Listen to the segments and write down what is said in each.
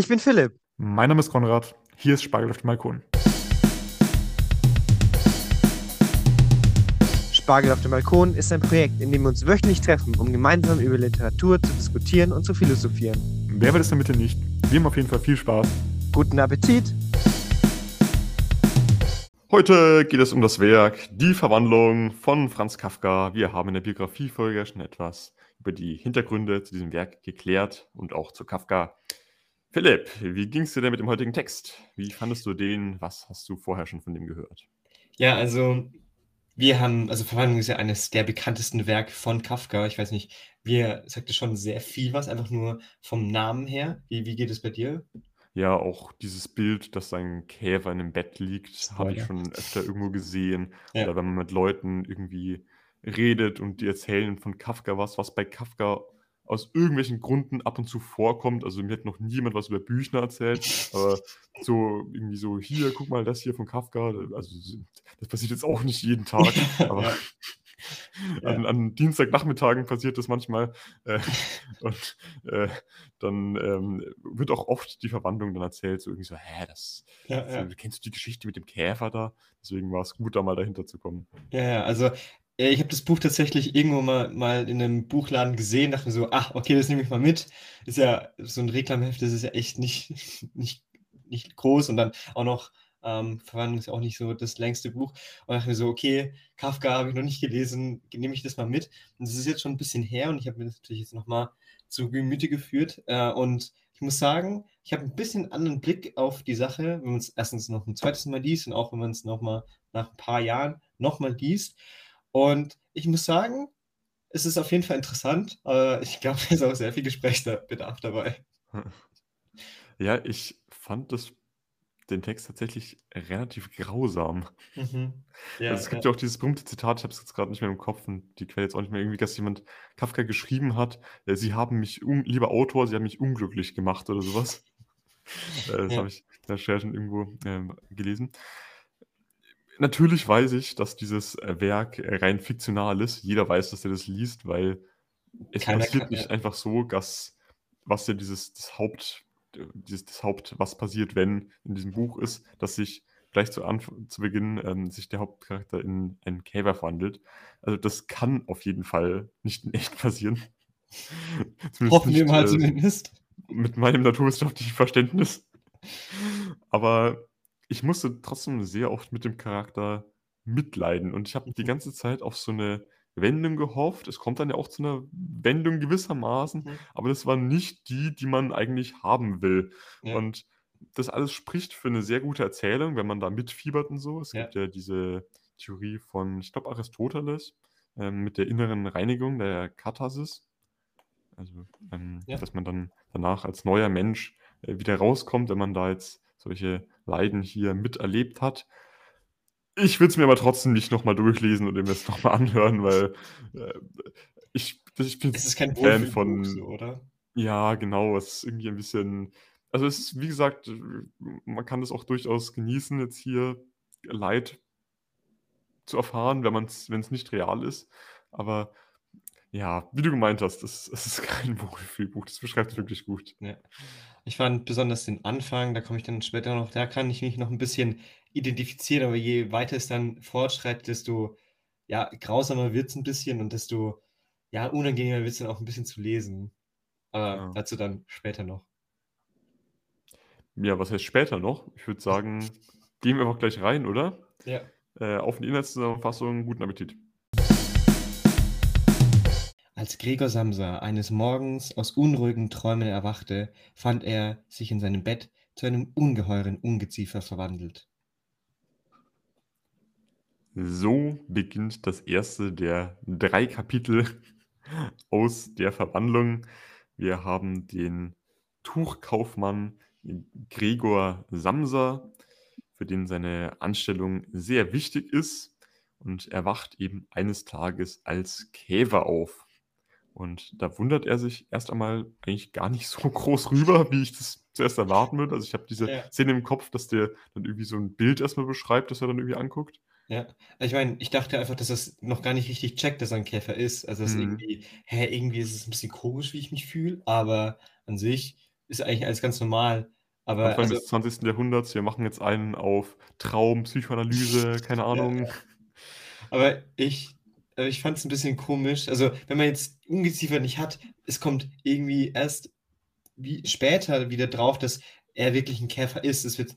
Ich bin Philipp. Mein Name ist Konrad. Hier ist Spargel auf dem Balkon. Spargel auf dem Balkon ist ein Projekt, in dem wir uns wöchentlich treffen, um gemeinsam über Literatur zu diskutieren und zu philosophieren. Wer will es damit nicht? Wir haben auf jeden Fall viel Spaß. Guten Appetit! Heute geht es um das Werk Die Verwandlung von Franz Kafka. Wir haben in der Biografiefolge schon etwas über die Hintergründe zu diesem Werk geklärt und auch zu Kafka. Philipp, wie ging es dir denn mit dem heutigen Text? Wie fandest du den? Was hast du vorher schon von dem gehört? Ja, also wir haben, also Verwandlung ist ja eines der bekanntesten Werke von Kafka. Ich weiß nicht, wir sagte schon sehr viel was, einfach nur vom Namen her. Wie, wie geht es bei dir? Ja, auch dieses Bild, dass sein Käfer in einem Bett liegt, habe ich schon öfter irgendwo gesehen. Ja. Oder wenn man mit Leuten irgendwie redet und die erzählen von Kafka was, was bei Kafka aus irgendwelchen Gründen ab und zu vorkommt. Also mir hat noch niemand was über Büchner erzählt, aber so irgendwie so, hier, guck mal, das hier von Kafka. Also das passiert jetzt auch nicht jeden Tag, aber Ja. an, an Dienstagnachmittagen passiert das manchmal. Äh, und äh, dann ähm, wird auch oft die Verwandlung dann erzählt, so irgendwie so, hä, das, Ja, ja. kennst du die Geschichte mit dem Käfer da? Deswegen war es gut, da mal dahinter zu kommen. Ja, also ich habe das Buch tatsächlich irgendwo mal, mal in einem Buchladen gesehen, dachte mir so, ach, okay, das nehme ich mal mit. Ist ja so ein Reklamheft, das ist ja echt nicht, nicht, nicht groß und dann auch noch ähm, Verwandlung ist ja auch nicht so das längste Buch. Und dachte mir so, okay, Kafka habe ich noch nicht gelesen, nehme ich das mal mit. Und das ist jetzt schon ein bisschen her und ich habe mir das natürlich jetzt nochmal zu Gemüte geführt. Äh, und ich muss sagen, ich habe ein bisschen anderen Blick auf die Sache, wenn man es erstens noch ein zweites Mal liest und auch wenn man es nochmal nach ein paar Jahren nochmal liest. Und ich muss sagen, es ist auf jeden Fall interessant, aber ich glaube, es ist auch sehr viel Gesprächsbedarf dabei. Ja, ich fand das, den Text tatsächlich relativ grausam. Mhm. Ja, Also es gibt ja. ja auch dieses berühmte Zitat, ich habe es jetzt gerade nicht mehr im Kopf und die Quelle jetzt auch nicht mehr, irgendwie, dass jemand Kafka geschrieben hat, äh, sie haben mich, lieber Autor, sie haben mich unglücklich gemacht oder sowas. Äh, das Ja. habe ich in der Recherche irgendwo ähm, gelesen. Natürlich weiß ich, dass dieses äh, Werk äh, rein fiktional ist. Jeder weiß, dass er das liest, weil es Keiner passiert kann- nicht ja. einfach so, dass was ja dieses das Haupt, äh, dieses das Haupt, was passiert, wenn in diesem Buch ist, dass sich gleich zu, Anf zu Beginn ähm, sich der Hauptcharakter in einen Käfer verwandelt. Also das kann auf jeden Fall nicht in echt passieren. Hoffen wir mal äh, zumindest. mit meinem naturwissenschaftlichen Verständnis. Aber ich musste trotzdem sehr oft mit dem Charakter mitleiden und ich habe die Mhm. ganze Zeit auf so eine Wendung gehofft. Es kommt dann ja auch zu einer Wendung gewissermaßen, Mhm. aber das war nicht die, die man eigentlich haben will. Ja. Und das alles spricht für eine sehr gute Erzählung, wenn man da mitfiebert und so. Es Ja. gibt ja diese Theorie von, ich glaube, Aristoteles ähm, mit der inneren Reinigung, der Katharsis. Also, ähm, Ja. dass man dann danach als neuer Mensch äh, wieder rauskommt, wenn man da jetzt solche Leiden hier miterlebt hat. Ich würde es mir aber trotzdem nicht nochmal durchlesen oder mir das nochmal anhören, weil äh, ich, ich bin Es ist kein Fan von, so, oder? ja, genau, es ist irgendwie ein bisschen, also es ist, wie gesagt, man kann das auch durchaus genießen, jetzt hier Leid zu erfahren, wenn es nicht real ist. Aber ja, wie du gemeint hast, es, es ist kein Wohlfühlbuch, das beschreibt es wirklich gut. Ja. Ich fand besonders den Anfang, da komme ich dann später noch, da kann ich mich noch ein bisschen identifizieren, aber je weiter es dann fortschreitet, desto ja, grausamer wird es ein bisschen und desto ja, unangenehmer wird es dann auch ein bisschen zu lesen. Aber Ja. dazu dann später noch. Ja, was heißt später noch? Ich würde sagen, gehen wir einfach gleich rein, oder? Ja. Äh, auf die Inhaltszusammenfassung, guten Appetit. Als Gregor Samsa eines Morgens aus unruhigen Träumen erwachte, fand er sich in seinem Bett zu einem ungeheuren Ungeziefer verwandelt. So beginnt das erste der drei Kapitel aus der Verwandlung. Wir haben den Tuchkaufmann Gregor Samsa, für den seine Anstellung sehr wichtig ist. Und er wacht eben eines Tages als Käfer auf. Und da wundert er sich erst einmal eigentlich gar nicht so groß rüber, wie ich das zuerst erwarten würde. Also ich habe diese Ja. Szene im Kopf, dass der dann irgendwie so ein Bild erstmal beschreibt, das er dann irgendwie anguckt. Ja, ich meine, ich dachte einfach, dass das noch gar nicht richtig checkt, dass er ein Käfer ist. Also, dass Mhm. irgendwie, hä, irgendwie ist es ein bisschen komisch, wie ich mich fühle, aber an sich ist eigentlich alles ganz normal. Aber Anfang also, des 20. Jahrhunderts, wir machen jetzt einen auf Traum, Psychoanalyse, keine Ahnung. ja. aber ich, ich fand es ein bisschen komisch. Also, wenn man jetzt Ungeziefer nicht hat, es kommt irgendwie erst wie später wieder drauf, dass er wirklich ein Käfer ist. Es wird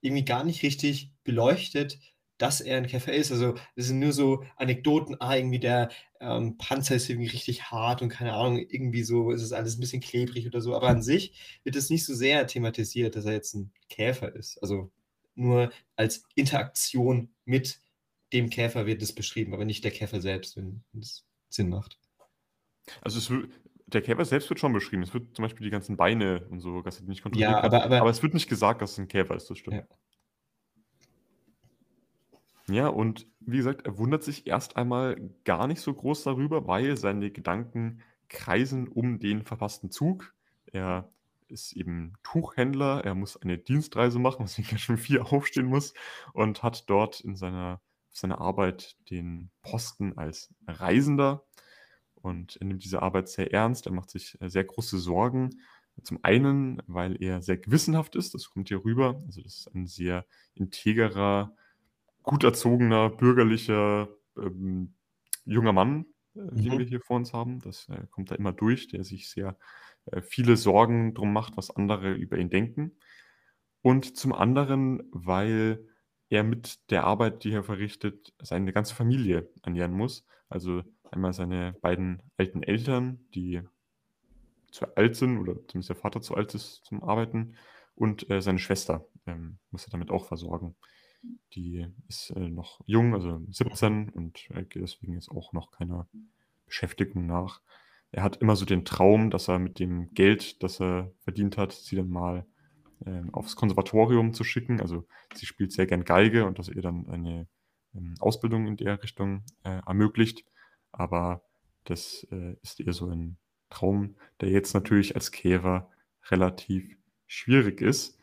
irgendwie gar nicht richtig beleuchtet, dass er ein Käfer ist. Also das sind nur so Anekdoten, ah, irgendwie der ähm, Panzer ist irgendwie richtig hart und keine Ahnung, irgendwie so ist es alles ein bisschen klebrig oder so. Aber an sich wird es nicht so sehr thematisiert, dass er jetzt ein Käfer ist. Also nur als Interaktion mit dem Käfer wird es beschrieben, aber nicht der Käfer selbst, wenn es Sinn macht. Also es der Käfer selbst wird schon beschrieben. Es wird zum Beispiel die ganzen Beine und so, dass nicht kontrollieren Ja, aber, aber Aber es wird nicht gesagt, dass es ein Käfer ist, das stimmt. Ja. Ja, und wie gesagt, er wundert sich erst einmal gar nicht so groß darüber, weil seine Gedanken kreisen um den verpassten Zug. Er ist eben Tuchhändler, er muss eine Dienstreise machen, weswegen er schon viel aufstehen muss und hat dort in seiner, seiner Arbeit den Posten als Reisender und er nimmt diese Arbeit sehr ernst, er macht sich äh, sehr große Sorgen. Zum einen, weil er sehr gewissenhaft ist, das kommt hier rüber. Also das ist ein sehr integerer, gut erzogener, bürgerlicher ähm, junger Mann, äh, den Mhm. wir hier vor uns haben. Das äh, kommt da immer durch, der sich sehr äh, viele Sorgen drum macht, was andere über ihn denken. Und zum anderen, weil er mit der Arbeit, die er verrichtet, seine ganze Familie ernähren muss. Also einmal seine beiden alten Eltern, die zu alt sind oder zumindest der Vater zu alt ist zum Arbeiten und äh, seine Schwester ähm, muss er damit auch versorgen. Die ist äh, noch jung, also 17 und äh, geht deswegen jetzt auch noch keiner Beschäftigung nach. Er hat immer so den Traum, dass er mit dem Geld, das er verdient hat, sie dann mal ähm, aufs Konservatorium zu schicken. Also sie spielt sehr gern Geige und dass ihr dann eine ähm, Ausbildung in der Richtung äh, ermöglicht. Aber das äh, ist eher so ein Traum, der jetzt natürlich als Käfer relativ schwierig ist.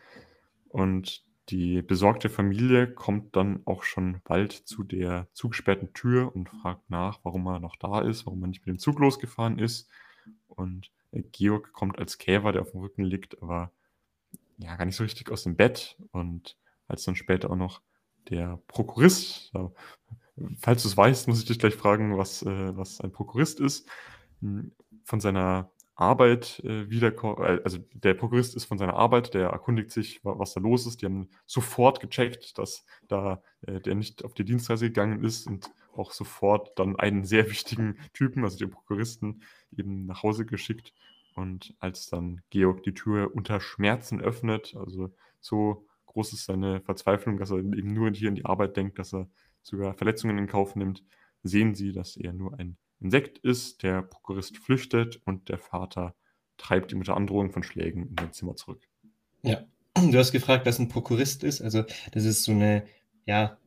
Und die besorgte Familie kommt dann auch schon bald zu der zugesperrten Tür und fragt nach, warum er noch da ist, warum er nicht mit dem Zug losgefahren ist. Und äh, Georg kommt als Käfer, der auf dem Rücken liegt, aber ja, gar nicht so richtig aus dem Bett. Und als dann später auch noch der Prokurist, falls du es weißt, muss ich dich gleich fragen, was, äh, was ein Prokurist ist, hm, von seiner Arbeit äh, wiederkommt, äh, also der Prokurist ist von seiner Arbeit, der erkundigt sich, wa- was da los ist. Die haben sofort gecheckt, dass da äh, der nicht auf die Dienstreise gegangen ist und auch sofort dann einen sehr wichtigen Typen, also den Prokuristen, eben nach Hause geschickt. Und als dann Georg die Tür unter Schmerzen öffnet, also so groß ist seine Verzweiflung, dass er eben nur hier in die Arbeit denkt, dass er sogar Verletzungen in Kauf nimmt, sehen sie, dass er nur ein Insekt ist. Der Prokurist flüchtet und der Vater treibt ihn unter Androhung von Schlägen in sein Zimmer zurück. Ja, du hast gefragt, was ein Prokurist ist. Also das ist so eine ja,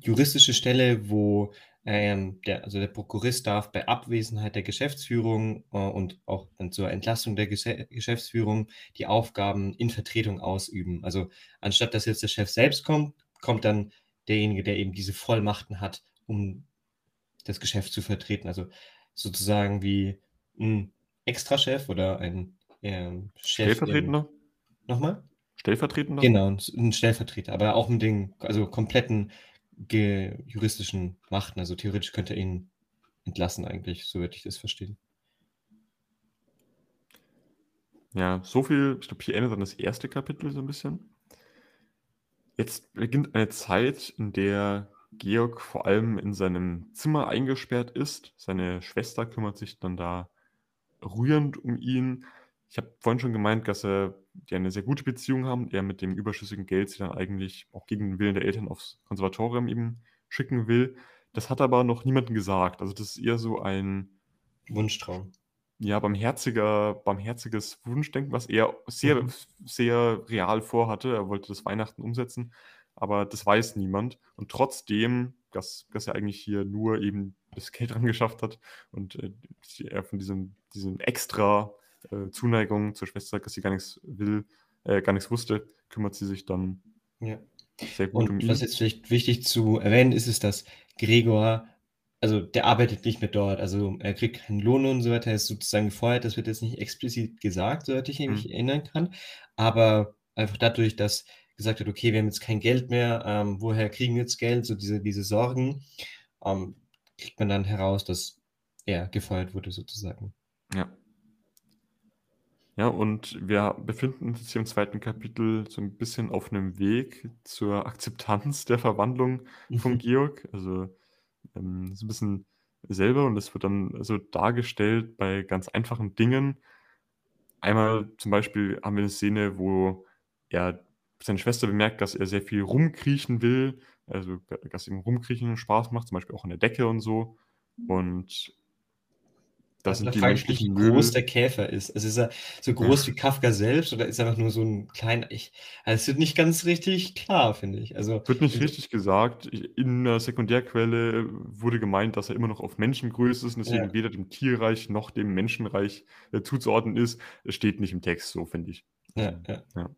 juristische Stelle, wo ähm, der, also der Prokurist darf bei Abwesenheit der Geschäftsführung äh, und auch zur Entlastung der Gese Geschäftsführung die Aufgaben in Vertretung ausüben. Also anstatt dass jetzt der Chef selbst kommt, kommt dann derjenige, der eben diese Vollmachten hat, um das Geschäft zu vertreten. Also sozusagen wie ein Extrachef oder ein ähm, Chef. im- Stellvertretender? Nochmal? Stellvertretender? Genau, ein Stellvertreter, aber auch mit den also kompletten juristischen Machten. Also theoretisch könnte er ihn entlassen eigentlich, so würde ich das verstehen. Ja, so viel, ich glaube, hier endet dann das erste Kapitel so ein bisschen. Jetzt beginnt eine Zeit, in der Georg vor allem in seinem Zimmer eingesperrt ist. Seine Schwester kümmert sich dann da rührend um ihn. Ich habe vorhin schon gemeint, dass er, die eine sehr gute Beziehung haben, er mit dem überschüssigen Geld sie dann eigentlich auch gegen den Willen der Eltern aufs Konservatorium eben schicken will. Das hat aber noch niemandem gesagt. Also das ist eher so ein, Wunschtraum. ja, barmherziger, barmherziges Wunschdenken, was er sehr, Mhm. sehr real vorhatte. Er wollte das Weihnachten umsetzen, aber das weiß niemand. Und trotzdem, dass, dass er eigentlich hier nur eben das Geld dran geschafft hat und äh, er von diesem, diesem extra äh, Zuneigung zur Schwester, dass sie gar nichts will, äh, gar nichts wusste, kümmert sie sich dann Ja. sehr gut um Und ihn. was jetzt vielleicht wichtig zu erwähnen ist, ist, dass Gregor also der arbeitet nicht mehr dort, also er kriegt keinen Lohn und so weiter, er ist sozusagen gefeuert, das wird jetzt nicht explizit gesagt, soweit ich mich Mhm. erinnern kann, aber einfach dadurch, dass gesagt wird: „Okay, wir haben jetzt kein Geld mehr, ähm, woher kriegen wir jetzt Geld?“ So diese diese Sorgen, ähm, kriegt man dann heraus, dass er gefeuert wurde sozusagen. Ja. Ja, und wir befinden uns hier im zweiten Kapitel so ein bisschen auf einem Weg zur Akzeptanz der Verwandlung von Mhm. Georg. Also, ähm, so ein bisschen selber und das wird dann so dargestellt bei ganz einfachen Dingen. Einmal zum Beispiel haben wir eine Szene, wo er seine Schwester bemerkt, dass er sehr viel rumkriechen will, also, dass ihm Rumkriechen Spaß macht, zum Beispiel auch an der Decke und so. Und da Also, da sind die wie menschlichen groß der Möbel Käfer ist. Also, ist er so groß wie Kafka selbst oder ist er einfach nur so 'n kleiner ich also, es wird nicht ganz richtig klar, finde ich. Also, Wird nicht richtig gesagt. in 'ner Sekundärquelle wurde gemeint, dass er immer noch auf Menschengröße ist und Ja. deswegen weder dem Tierreich noch dem Menschenreich, äh, zuzuordnen ist. Es steht nicht im Text so, finde ich. Ja, Also, ja. ja.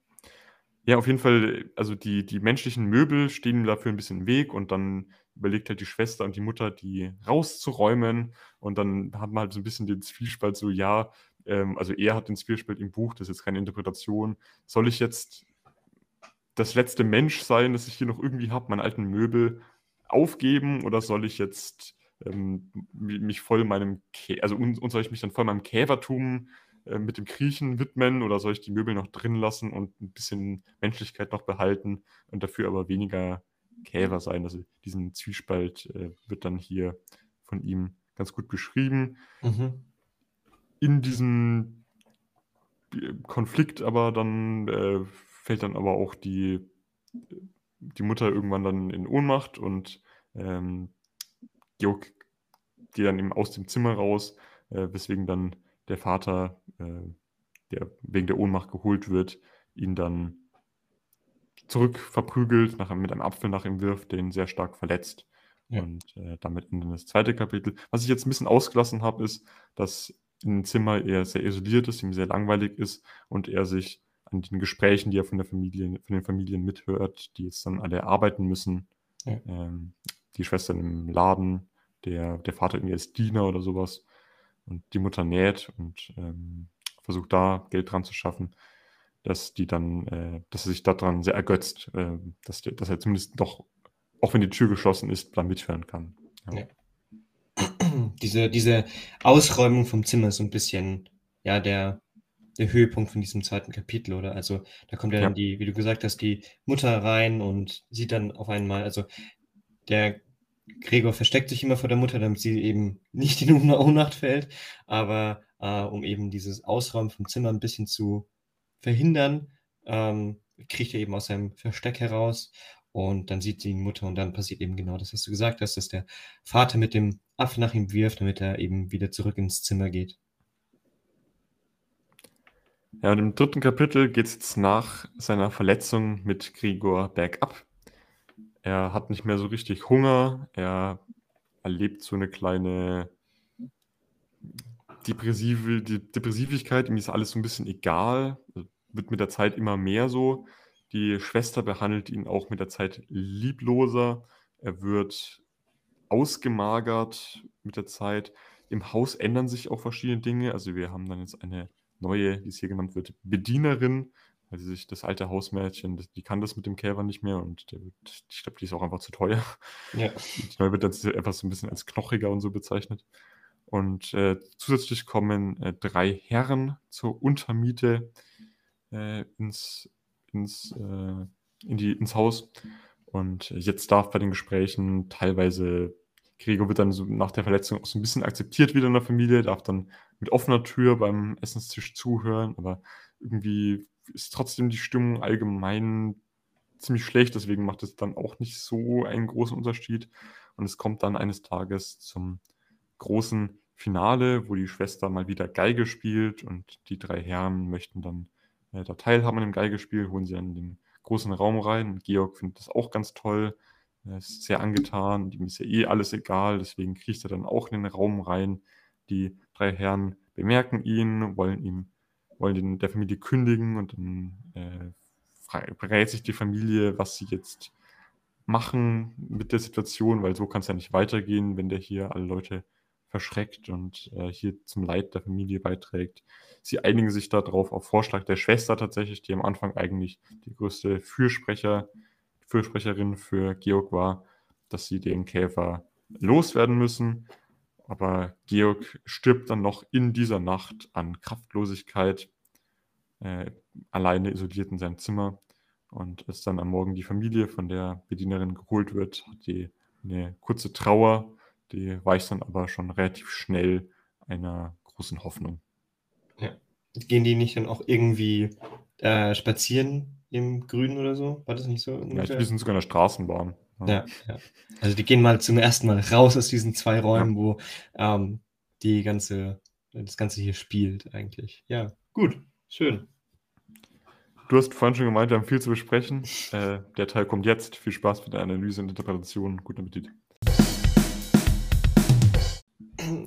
Ja, auf jeden Fall, also die die menschlichen Möbel stehen dafür ein bisschen im Weg und dann überlegt halt die Schwester und die Mutter, die rauszuräumen. Und dann hat man halt so ein bisschen den Zwiespalt so, ja, ähm also er hat den Zwiespalt im Buch, das ist jetzt keine Interpretation. Soll ich jetzt das letzte Mensch sein, das ich hier noch irgendwie habe, meine alten Möbel aufgeben? Oder soll ich jetzt ähm, mich voll meinem, Kä also und, und soll ich mich dann voll meinem Käfertum äh, mit dem Kriechen widmen? Oder soll ich die Möbel noch drin lassen und ein bisschen Menschlichkeit noch behalten und dafür aber weniger Käfer sein? Also diesen Zwiespalt äh, wird dann hier von ihm ganz gut beschrieben. Mhm. In diesem äh, Konflikt aber dann äh, fällt dann aber auch die, die Mutter irgendwann dann in Ohnmacht und ähm, Georg geht dann eben aus dem Zimmer raus, äh, weswegen dann der Vater, äh, der wegen der Ohnmacht geholt wird, ihn dann zurück verprügelt, nach, mit einem Apfel nach ihm wirft, der ihn sehr stark verletzt. Ja. Und äh, damit in das zweite Kapitel. Was ich jetzt ein bisschen ausgelassen habe, ist, dass im Zimmer er sehr isoliert ist, ihm sehr langweilig ist und er sich an den Gesprächen, die er von der Familie, von den Familien mithört, die jetzt dann alle arbeiten müssen. Ja. Ähm, die Schwestern im Laden, der, der Vater irgendwie als Diener oder sowas. Und die Mutter näht und ähm, versucht da Geld dran zu schaffen, dass die dann, äh, dass er sich daran sehr ergötzt, äh, dass, der, dass er zumindest doch, auch wenn die Tür geschlossen ist, da mithören kann. Ja. Diese, diese Ausräumung vom Zimmer ist so ein bisschen, ja, der, der Höhepunkt von diesem zweiten Kapitel, oder? Also, da kommt ja dann Ja. die, wie du gesagt hast, die Mutter rein und sieht dann auf einmal, also der Gregor versteckt sich immer vor der Mutter, damit sie eben nicht in Ohn- Ohnmacht fällt, aber äh, um eben dieses Ausräumen vom Zimmer ein bisschen zu verhindern, ähm, kriecht er eben aus seinem Versteck heraus und dann sieht sie die Mutter und dann passiert eben genau das, was du gesagt hast, dass der Vater mit dem Apfel nach ihm wirft, damit er eben wieder zurück ins Zimmer geht. Ja, und im dritten Kapitel geht es jetzt nach seiner Verletzung mit Gregor bergab. Er hat nicht mehr so richtig Hunger. Er erlebt so eine kleine depressive die Depressivigkeit. Ihm ist alles so ein bisschen egal. Wird mit der Zeit immer mehr so. Die Schwester behandelt ihn auch mit der Zeit liebloser. Er wird ausgemagert mit der Zeit. Im Haus ändern sich auch verschiedene Dinge. Also wir haben dann jetzt eine neue, wie es hier genannt wird, Bedienerin, weil sie sich das alte Hausmädchen, die kann das mit dem Käfer nicht mehr und der wird, ich glaube, die ist auch einfach zu teuer. Ja. Die neue wird dann einfach so ein bisschen als knochiger und so bezeichnet. Und äh, zusätzlich kommen äh, drei Herren zur Untermiete äh, ins, ins, äh, in die, ins Haus. Und jetzt darf bei den Gesprächen teilweise, Gregor wird dann so nach der Verletzung auch so ein bisschen akzeptiert wieder in der Familie, darf dann mit offener Tür beim Essenstisch zuhören, aber irgendwie ist trotzdem die Stimmung allgemein ziemlich schlecht, deswegen macht es dann auch nicht so einen großen Unterschied. Und es kommt dann eines Tages zum großen Finale, wo die Schwester mal wieder Geige spielt und die drei Herren möchten dann äh, da teilhaben an dem Geigespiel, holen sie dann den großen Raum rein. Georg findet das auch ganz toll. Er ist sehr angetan. Ihm ist ja eh alles egal. Deswegen kriecht er dann auch in den Raum rein. Die drei Herren bemerken ihn, wollen ihm, wollen den, der Familie kündigen und dann äh, berät sich die Familie, was sie jetzt machen mit der Situation, weil so kann es ja nicht weitergehen, wenn der hier alle Leute verschreckt und äh, hier zum Leid der Familie beiträgt. Sie einigen sich darauf auf Vorschlag der Schwester tatsächlich, die am Anfang eigentlich die größte Fürsprecher, Fürsprecherin für Georg war, dass sie den Käfer loswerden müssen. Aber Georg stirbt dann noch in dieser Nacht an Kraftlosigkeit, äh, alleine isoliert in seinem Zimmer. Und als dann am Morgen die Familie von der Bedienerin geholt wird, hat die eine kurze Trauer, die weicht dann aber schon relativ schnell einer großen Hoffnung. Ja. Gehen die nicht dann auch irgendwie äh, spazieren im Grünen oder so? War das nicht so? Ja, die sind sogar in der Straßenbahn. Ja, ja. Also die gehen mal zum ersten Mal raus aus diesen zwei Räumen, ja. wo ähm, die ganze, das Ganze hier spielt eigentlich. Ja, gut, schön. Du hast vorhin schon gemeint, wir haben viel zu besprechen. Äh, der Teil kommt jetzt. Viel Spaß mit der Analyse und Interpretation. Guten Appetit.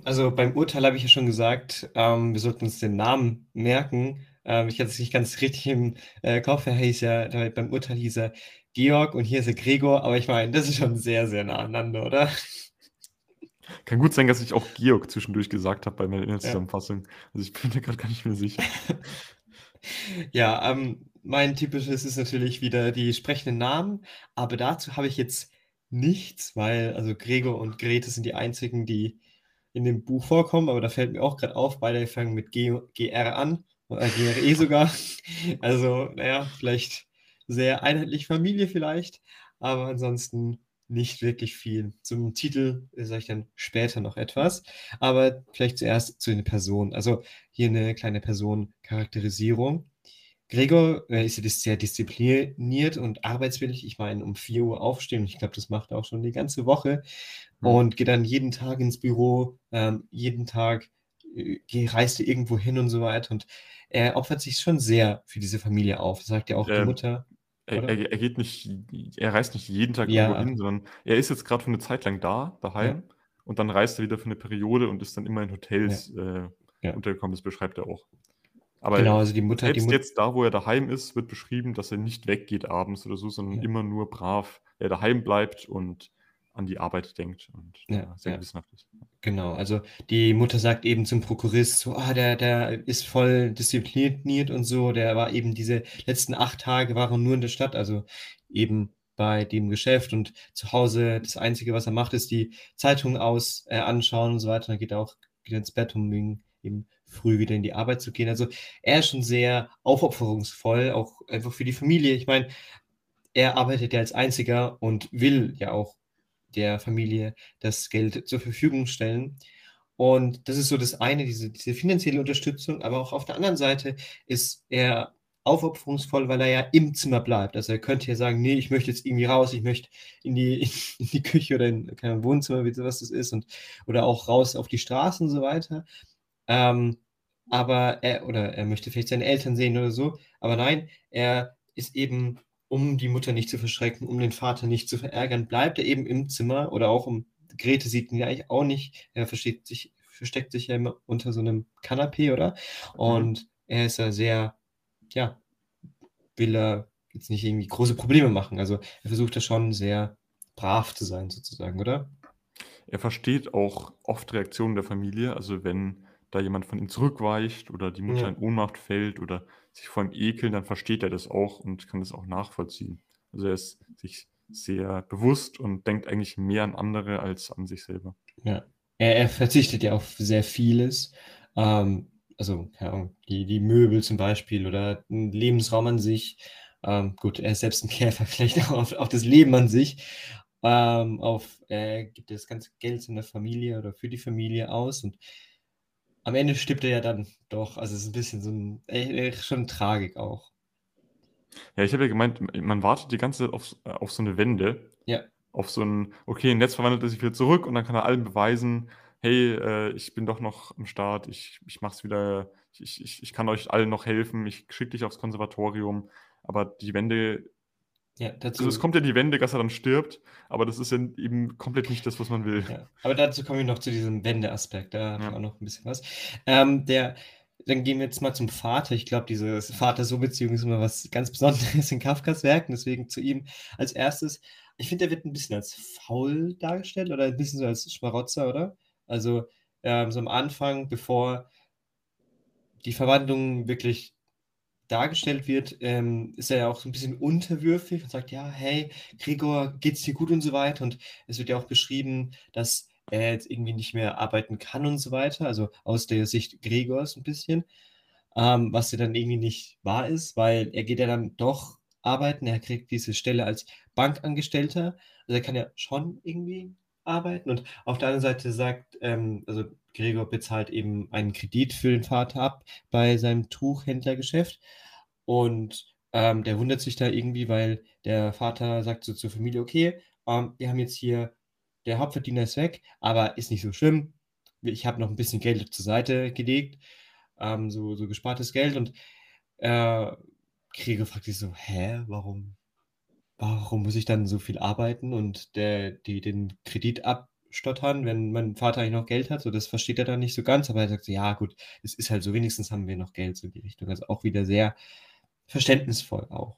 Also beim Urteil habe ich ja schon gesagt, ähm, wir sollten uns den Namen merken. Ähm, ich hatte es nicht ganz richtig im äh, Kopf. Er hieß ja, beim Urteil hieß er Georg und hier ist er Gregor, aber ich meine, das ist schon sehr, sehr nah aneinander, oder? Kann gut sein, dass ich auch Georg zwischendurch gesagt habe bei meiner Inhaltszusammenfassung. Ja. Also ich bin mir gerade gar nicht mehr sicher. ja, ähm, mein typisches ist natürlich wieder die sprechenden Namen, aber dazu habe ich jetzt nichts, weil also Gregor und Grete sind die einzigen, die in dem Buch vorkommen, aber da fällt mir auch gerade auf, beide fangen mit G, GR an, äh, GRE sogar. Also, naja, vielleicht sehr einheitliche Familie vielleicht, aber ansonsten nicht wirklich viel. Zum Titel sage ich dann später noch etwas, aber vielleicht zuerst zu den Personen. Also hier eine kleine Personencharakterisierung. Gregor äh, ist ja sehr diszipliniert und arbeitswillig. Ich meine, um 4 Uhr aufstehen. Ich glaube, das macht er auch schon die ganze Woche. Mhm. Und geht dann jeden Tag ins Büro, ähm, jeden Tag äh, reist er irgendwo hin und so weiter. Und er opfert sich schon sehr für diese Familie auf. Sagt ja auch ähm, die Mutter. Er, er, er, geht nicht, er reist nicht jeden Tag ja. irgendwo hin, sondern er ist jetzt gerade für eine Zeit lang da, daheim, ja. und dann reist er wieder für eine Periode und ist dann immer in Hotels ja. Äh, untergekommen. Das beschreibt er auch. Aber genau, also die Mutter, selbst die Mut jetzt da, wo er daheim ist, wird beschrieben, dass er nicht weggeht abends oder so, sondern ja. immer nur brav er daheim bleibt und an die Arbeit denkt und ja, sehr ja. gewissenhaft ist. Genau, also die Mutter sagt eben zum Prokurist, so, ah, der, der ist voll diszipliniert und so, der war eben diese letzten acht Tage war er nur in der Stadt, also eben bei dem Geschäft und zu Hause das Einzige, was er macht, ist die Zeitung aus äh, anschauen und so weiter. Dann geht er auch geht ins Bett, um eben früh wieder in die Arbeit zu gehen. Also er ist schon sehr aufopferungsvoll, auch einfach für die Familie. Ich meine, er arbeitet ja als einziger und will ja auch der Familie das Geld zur Verfügung stellen. Und das ist so das eine, diese, diese finanzielle Unterstützung. Aber auch auf der anderen Seite ist er aufopferungsvoll, weil er ja im Zimmer bleibt. Also er könnte ja sagen, nee, ich möchte jetzt irgendwie raus, ich möchte in die, in die Küche oder in kein Wohnzimmer, wie was das ist, und, oder auch raus auf die Straße und so weiter. Ähm, aber er, oder er möchte vielleicht seine Eltern sehen oder so, aber nein, er ist eben, um die Mutter nicht zu verschrecken, um den Vater nicht zu verärgern, bleibt er eben im Zimmer oder auch um, Grete sieht ihn ja eigentlich auch nicht, er versteht sich, versteckt sich ja immer unter so einem Kanapee, oder? Mhm. Und er ist ja sehr, ja, will er jetzt nicht irgendwie große Probleme machen, also er versucht ja schon sehr brav zu sein, sozusagen, oder? Er versteht auch oft Reaktionen der Familie, also wenn da jemand von ihm zurückweicht oder die Mutter ja. in Ohnmacht fällt oder sich vor ihm ekeln, dann versteht er das auch und kann das auch nachvollziehen. Also er ist sich sehr bewusst und denkt eigentlich mehr an andere als an sich selber. Ja, er, er verzichtet ja auf sehr vieles. Ähm, also, keine Ahnung, die, die Möbel zum Beispiel oder ein Lebensraum an sich. Ähm, gut, er ist selbst ein Käfer, vielleicht auch auf, auf das Leben an sich. Ähm, auf, er gibt das ganze Geld in der Familie oder für die Familie aus und am Ende stirbt er ja dann doch. Also es ist ein bisschen so ein, äh, schon Tragik auch. Ja, ich habe ja gemeint, man wartet die ganze Zeit auf, äh, auf so eine Wende. Ja. Auf so ein, okay, und jetzt verwandelt er sich wieder zurück und dann kann er allen beweisen, hey, äh, ich bin doch noch am Start, ich, ich mach's wieder, ich, ich, ich kann euch allen noch helfen, ich schicke dich aufs Konservatorium. Aber die Wende ja, dazu. Also es kommt ja die Wende, dass er dann stirbt, aber das ist ja eben komplett nicht das, was man will. Ja, aber dazu kommen wir noch zu diesem Wendeaspekt, da ja. haben wir auch noch ein bisschen was. Ähm, der dann gehen wir jetzt mal zum Vater. Ich glaube, diese Vater-Sohn-Beziehung ist immer was ganz Besonderes in Kafkas Werken. Deswegen zu ihm als erstes. Ich finde, er wird ein bisschen als faul dargestellt oder ein bisschen so als Schmarotzer, oder? Also ähm, so am Anfang, bevor die Verwandlung wirklich dargestellt wird, ähm, ist er ja auch so ein bisschen unterwürfig und sagt, ja, hey, Gregor, geht's dir gut und so weiter. Und es wird ja auch beschrieben, dass er jetzt irgendwie nicht mehr arbeiten kann und so weiter, also aus der Sicht Gregors ein bisschen, ähm, was ja dann irgendwie nicht wahr ist, weil er geht ja dann doch arbeiten, er kriegt diese Stelle als Bankangestellter, also er kann ja schon irgendwie arbeiten. Und auf der anderen Seite sagt, ähm, also Gregor bezahlt eben einen Kredit für den Vater ab bei seinem Tuchhändlergeschäft. Und ähm, der wundert sich da irgendwie, weil der Vater sagt so zur Familie, okay, ähm, wir haben jetzt hier der Hauptverdiener ist weg, aber ist nicht so schlimm. Ich habe noch ein bisschen Geld zur Seite gelegt, ähm, so, so gespartes Geld. Und äh, Kriege fragt sich so, hä, warum, warum muss ich dann so viel arbeiten und der, die, den Kredit abstottern, wenn mein Vater eigentlich noch Geld hat? So, das versteht er dann nicht so ganz, aber er sagt so, ja gut, es ist halt so, wenigstens haben wir noch Geld so in die Richtung. Also auch wieder sehr verständnisvoll auch.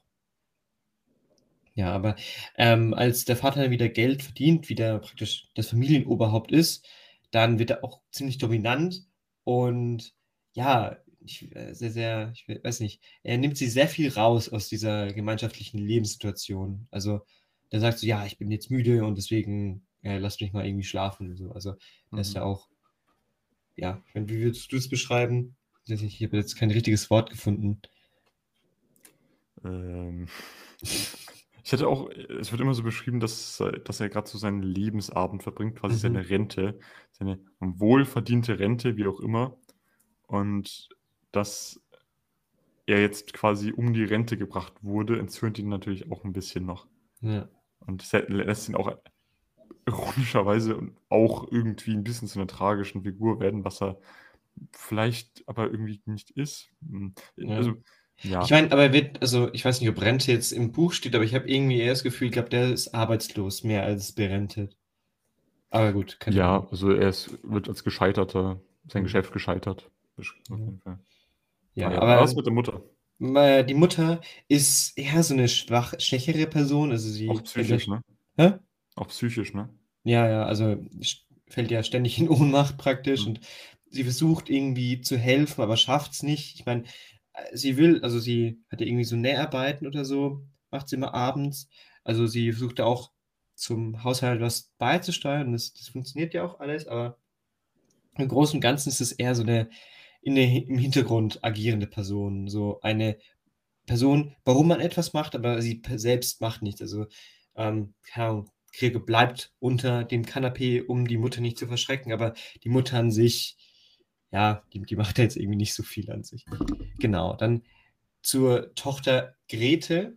Ja, aber ähm, als der Vater dann wieder Geld verdient, wieder praktisch das Familienoberhaupt ist, dann wird er auch ziemlich dominant und ja, ich, äh, sehr, sehr, ich weiß nicht, er nimmt sie sehr viel raus aus dieser gemeinschaftlichen Lebenssituation. Also der sagt so, ja, ich bin jetzt müde und deswegen äh, lasst mich mal irgendwie schlafen. So. Also mhm. ist ja auch, ja, wie würdest du es beschreiben? Ich habe jetzt kein richtiges Wort gefunden. Ähm. Ich hätte auch, es wird immer so beschrieben, dass, dass er gerade so seinen Lebensabend verbringt, quasi mhm. seine Rente, seine wohlverdiente Rente, wie auch immer. Und dass er jetzt quasi um die Rente gebracht wurde, entzürnt ihn natürlich auch ein bisschen noch. Ja. Und lässt ihn auch ironischerweise auch irgendwie ein bisschen zu einer tragischen Figur werden, was er vielleicht aber irgendwie nicht ist. Hm, ja. Also ja. Ich meine, aber er wird, also ich weiß nicht, ob Rente jetzt im Buch steht, aber ich habe irgendwie eher das Gefühl, ich glaube, der ist arbeitslos, mehr als berentet. Aber gut, Ja, also er ist, wird als Gescheiterter, sein mhm. Geschäft gescheitert. Auf jeden Fall. Ja, naja, aber was mit der Mutter? Die Mutter ist eher so eine schwach, schwächere Person. Also sie Auch psychisch, ne? Hä? Auch psychisch, ne? Ja, ja, also fällt ja ständig in Ohnmacht praktisch mhm. und sie versucht irgendwie zu helfen, aber schafft es nicht. Ich meine, sie will, also sie hat ja irgendwie so Näharbeiten oder so, macht sie immer abends. Also sie versucht auch zum Haushalt was beizusteuern. Das, das funktioniert ja auch alles, aber im Großen und Ganzen ist es eher so eine, in der, im Hintergrund agierende Person. So eine Person, warum man etwas macht, aber sie selbst macht nichts. Also, ähm, keine Ahnung, Kriege bleibt unter dem Kanapee, um die Mutter nicht zu verschrecken, aber die Mutter an sich ja, die, die macht jetzt irgendwie nicht so viel an sich. Genau, dann zur Tochter Grete,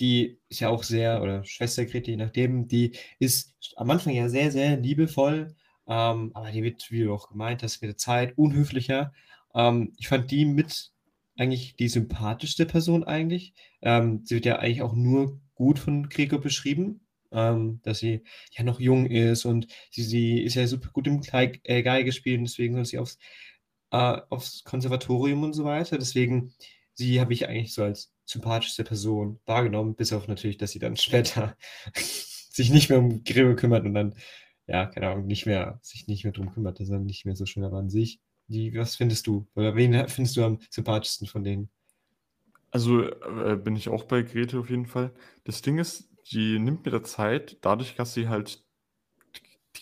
die ist ja auch sehr, oder Schwester Grete, je nachdem, die ist am Anfang ja sehr, sehr liebevoll, ähm, aber die wird, wie du auch gemeint hast, mit der Zeit unhöflicher. Ähm, ich fand die mit eigentlich die sympathischste Person eigentlich. Ähm, sie wird ja eigentlich auch nur gut von Gregor beschrieben, ähm, dass sie ja noch jung ist und sie, sie ist ja super gut im Geige, äh, Geige spielen, deswegen soll sie aufs, äh, aufs Konservatorium und so weiter. Deswegen, sie habe ich eigentlich so als sympathischste Person wahrgenommen, bis auf natürlich, dass sie dann später sich nicht mehr um Gregor kümmert und dann, ja, keine Ahnung, nicht mehr, sich nicht mehr drum kümmert, dass er nicht mehr so schön aber an sich. Die, was findest du? Oder wen findest du am sympathischsten von denen? Also äh, bin ich auch bei Grete auf jeden Fall. Das Ding ist, die nimmt mit der Zeit, dadurch, dass sie halt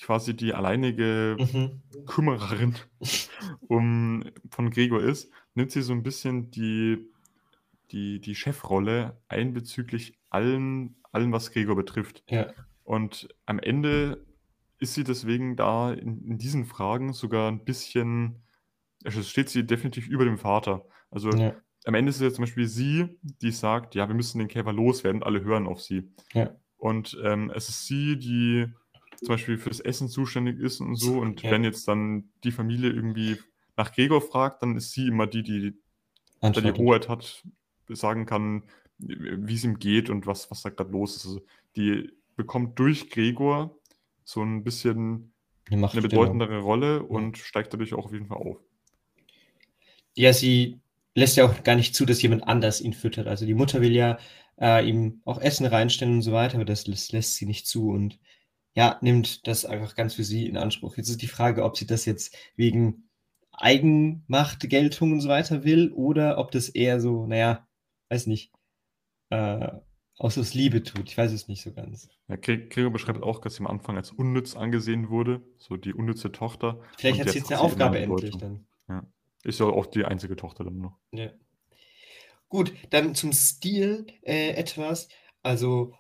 quasi die alleinige Mhm. Kümmererin um, von Gregor ist, nimmt sie so ein bisschen die, die, die Chefrolle ein bezüglich allen, allem, was Gregor betrifft. Ja. Und am Ende ist sie deswegen da in, in diesen Fragen sogar ein bisschen, steht sie definitiv über dem Vater. Also Ja am Ende ist es ja zum Beispiel sie, die sagt, ja, wir müssen den Käfer loswerden, alle hören auf sie. Ja. Und ähm, es ist sie, die zum Beispiel für das Essen zuständig ist und so. Und wenn jetzt dann die Familie irgendwie nach Gregor fragt, dann ist sie immer die, die da die Hoheit hat, sagen kann, wie es ihm geht und was, was da gerade los ist. Also die bekommt durch Gregor so ein bisschen eine bedeutendere Rolle und steigt dadurch auch auf jeden Fall auf. Ja, sie lässt ja auch gar nicht zu, dass jemand anders ihn füttert. Also die Mutter will ja äh, ihm auch Essen reinstellen und so weiter, aber das lässt, lässt sie nicht zu und ja, nimmt das einfach ganz für sie in Anspruch. Jetzt ist die Frage, ob sie das jetzt wegen Eigenmacht, Geltung und so weiter will oder ob das eher so, naja, weiß nicht, äh, aus aus Liebe tut. Ich weiß es nicht so ganz. Ja, Gregor beschreibt auch, dass sie am Anfang als unnütz angesehen wurde, so die unnütze Tochter. Vielleicht hat sie jetzt eine Aufgabe endlich dann. Ja. Ist ja auch die einzige Tochter dann noch. Ja. Gut, dann zum Stil äh, etwas. Also,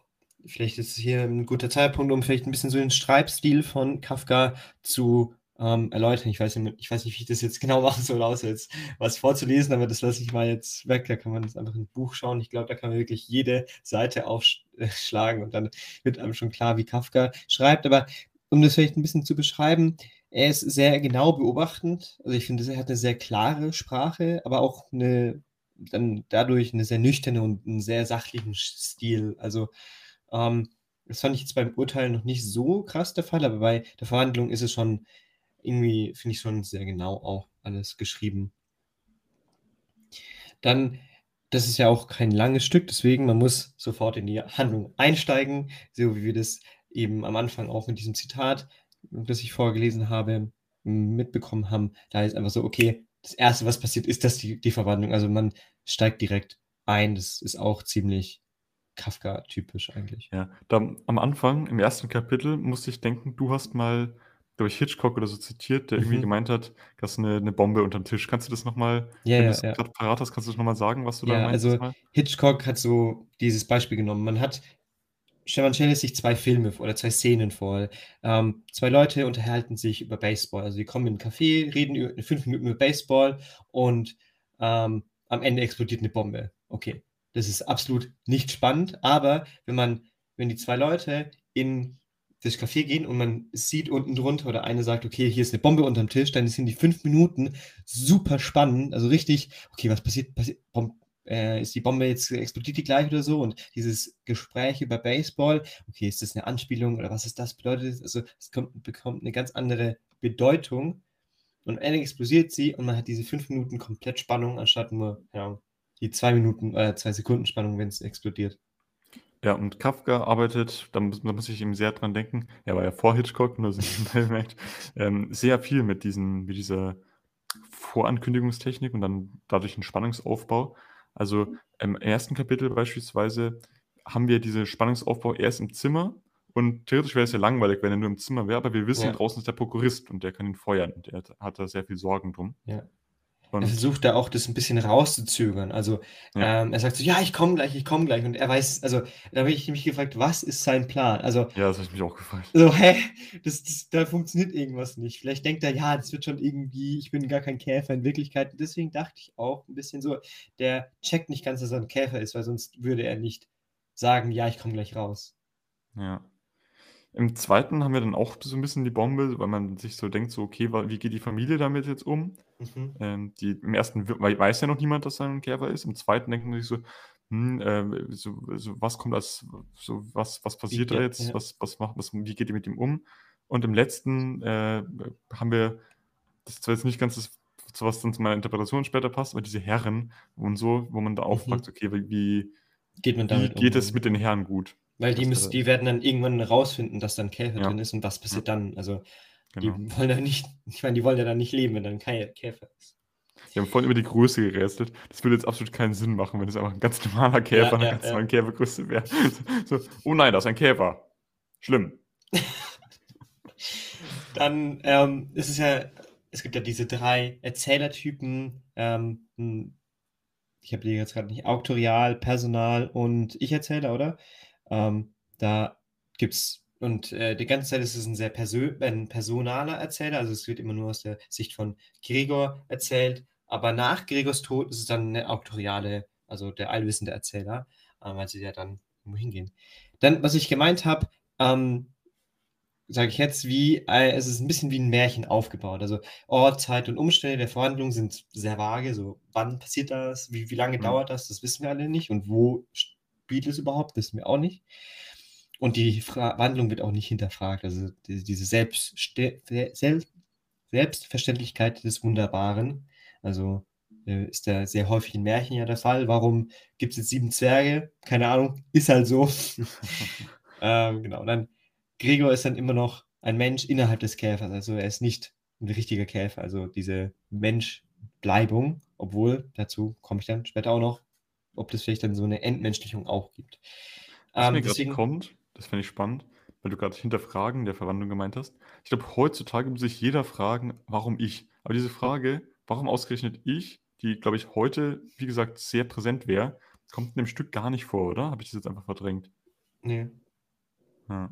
vielleicht ist hier ein guter Zeitpunkt, um vielleicht ein bisschen so den Schreibstil von Kafka zu ähm, erläutern. Ich weiß, nicht, ich weiß nicht, wie ich das jetzt genau machen soll, außer jetzt was vorzulesen, aber das lasse ich mal jetzt weg. Da kann man jetzt einfach ein Buch schauen. Ich glaube, da kann man wirklich jede Seite aufschlagen und dann wird einem schon klar, wie Kafka schreibt. Aber um das vielleicht ein bisschen zu beschreiben, er ist sehr genau beobachtend. Also ich finde, er hat eine sehr klare Sprache, aber auch eine dann dadurch eine sehr nüchterne und einen sehr sachlichen Stil. Also ähm, das fand ich jetzt beim Urteil noch nicht so krass der Fall, aber bei der Verhandlung ist es schon irgendwie, finde ich schon sehr genau auch alles geschrieben. Dann, das ist ja auch kein langes Stück, deswegen man muss sofort in die Handlung einsteigen, so wie wir das eben am Anfang auch mit diesem Zitat, das ich vorgelesen habe, mitbekommen haben. Da ist einfach so, okay, das Erste, was passiert, ist das die, die Verwandlung. Also man steigt direkt ein. Das ist auch ziemlich Kafka-typisch eigentlich. Ja, da, am Anfang, im ersten Kapitel, musste ich denken, du hast mal, glaube ich, Hitchcock oder so zitiert, der mhm. irgendwie gemeint hat, dass eine, eine Bombe unterm Tisch. Kannst du das nochmal, ja, wenn ja, du es ja. gerade parat hast, kannst du das nochmal sagen, was du ja, da meinst? Also Hitchcock hat so dieses Beispiel genommen. Man hat Stefan stelle sich zwei Filme oder zwei Szenen vor. Ähm, zwei Leute unterhalten sich über Baseball. Also die kommen in ein Café, reden über, fünf Minuten über Baseball und ähm, am Ende explodiert eine Bombe. Okay, das ist absolut nicht spannend, aber wenn man, wenn die zwei Leute in das Café gehen und man sieht unten drunter oder eine sagt, okay, hier ist eine Bombe unterm Tisch, dann sind die fünf Minuten super spannend, also richtig, okay, was passiert, passiert Bom äh, ist die Bombe jetzt, explodiert die gleich oder so? Und dieses Gespräch über Baseball, okay, ist das eine Anspielung oder was ist das bedeutet? Also es kommt, bekommt eine ganz andere Bedeutung. Und Ende explodiert sie und man hat diese fünf Minuten komplett Spannung, anstatt nur ja, die zwei Minuten, äh, zwei Sekunden Spannung, wenn es explodiert. Ja, und Kafka arbeitet, da muss, da muss ich ihm sehr dran denken, er war ja vor Hitchcock, nur so merkt, ähm, sehr viel mit, diesen, mit dieser Vorankündigungstechnik und dann dadurch einen Spannungsaufbau. Also im ersten Kapitel beispielsweise haben wir diesen Spannungsaufbau erst im Zimmer und theoretisch wäre es ja langweilig, wenn er nur im Zimmer wäre, aber wir wissen, Ja. draußen ist der Prokurist und der kann ihn feuern und hat, hat da sehr viel Sorgen drum. Ja. Und Er versucht da auch das ein bisschen rauszuzögern. Also Ja. ähm, er sagt so, ja, ich komme gleich, ich komme gleich. Und er weiß, also da habe ich mich gefragt, was ist sein Plan? Also ja, das habe ich mich auch gefragt. so, hä, das, das, da funktioniert irgendwas nicht. Vielleicht denkt er, ja, das wird schon irgendwie, ich bin gar kein Käfer in Wirklichkeit. Deswegen dachte ich auch ein bisschen so, der checkt nicht ganz, dass er ein Käfer ist, weil sonst würde er nicht sagen, ja, ich komme gleich raus. Ja. Im zweiten haben wir dann auch so ein bisschen die Bombe, weil man sich so denkt, so, okay, wie geht die Familie damit jetzt um? Mhm. Ähm, die, Im ersten we- wei- weiß ja noch niemand, dass er ein Käfer ist. Im zweiten denkt man sich so, hm, äh, so, so, was kommt als, so, was, was passiert da geht- jetzt? ja. Was, was macht, was, wie geht ihr mit ihm um? Und im letzten äh, haben wir, das ist zwar jetzt nicht ganz das, was dann zu meiner Interpretation später passt, aber diese Herren und so, wo man da aufpackt, okay, wie, wie, Geht man wie damit um? geht es mit den Herren gut? Weil die, müssen, die werden dann irgendwann rausfinden, dass da ein Käfer Ja. drin ist und was passiert dann. Also Genau. die wollen ja nicht, ich meine, die wollen ja dann nicht leben, wenn dann kein Käfer ist. Wir haben vorhin über die Größe gerätselt. Das würde jetzt absolut keinen Sinn machen, wenn es einfach ein ganz normaler Käfer, Ja, eine ja, ganz ja. normale Käfergröße wäre. So, so, oh nein, das ist ein Käfer. Schlimm. Dann ähm, ist es ja, es gibt ja diese drei Erzählertypen. Ähm, hm, ich habe die jetzt gerade nicht, Auktorial, Personal und Ich-Erzähler, oder? Ähm, da gibt es, und äh, die ganze Zeit ist es ein sehr persö ein personaler Erzähler, also es wird immer nur aus der Sicht von Gregor erzählt, aber nach Gregors Tod ist es dann eine auktoriale, also der allwissende Erzähler, äh, weil sie ja dann irgendwo hingehen. Dann, was ich gemeint habe, ähm, sage ich jetzt, wie, äh, es ist ein bisschen wie ein Märchen aufgebaut. Also Ort, Zeit und Umstände der Verhandlung sind sehr vage. So, wann passiert das? Wie, wie lange Mhm. dauert das? Das wissen wir alle nicht. Und wo spielt es überhaupt? Wissen wir auch nicht. Und die Fra Verhandlung wird auch nicht hinterfragt. Also die, diese Selbstste Sel Selbstverständlichkeit des Wunderbaren. Also äh, ist der sehr häufig in Märchen ja der Fall. Warum gibt es jetzt sieben Zwerge? Keine Ahnung, ist halt so. ähm, genau, und dann Gregor ist dann immer noch ein Mensch innerhalb des Käfers, also er ist nicht ein richtiger Käfer, also diese Menschbleibung, obwohl, dazu komme ich dann später auch noch, ob das vielleicht dann so eine Entmenschlichung auch gibt. Was Ähm, mir gerade deswegen, kommt, das finde ich spannend, weil du gerade Hinterfragen der Verwandlung gemeint hast. Ich glaube, heutzutage muss sich jeder fragen, warum ich? Aber diese Frage, warum ausgerechnet ich, die, glaube ich, heute, wie gesagt, sehr präsent wäre, kommt in dem Stück gar nicht vor, oder? Habe ich das jetzt einfach verdrängt? nee, Ja.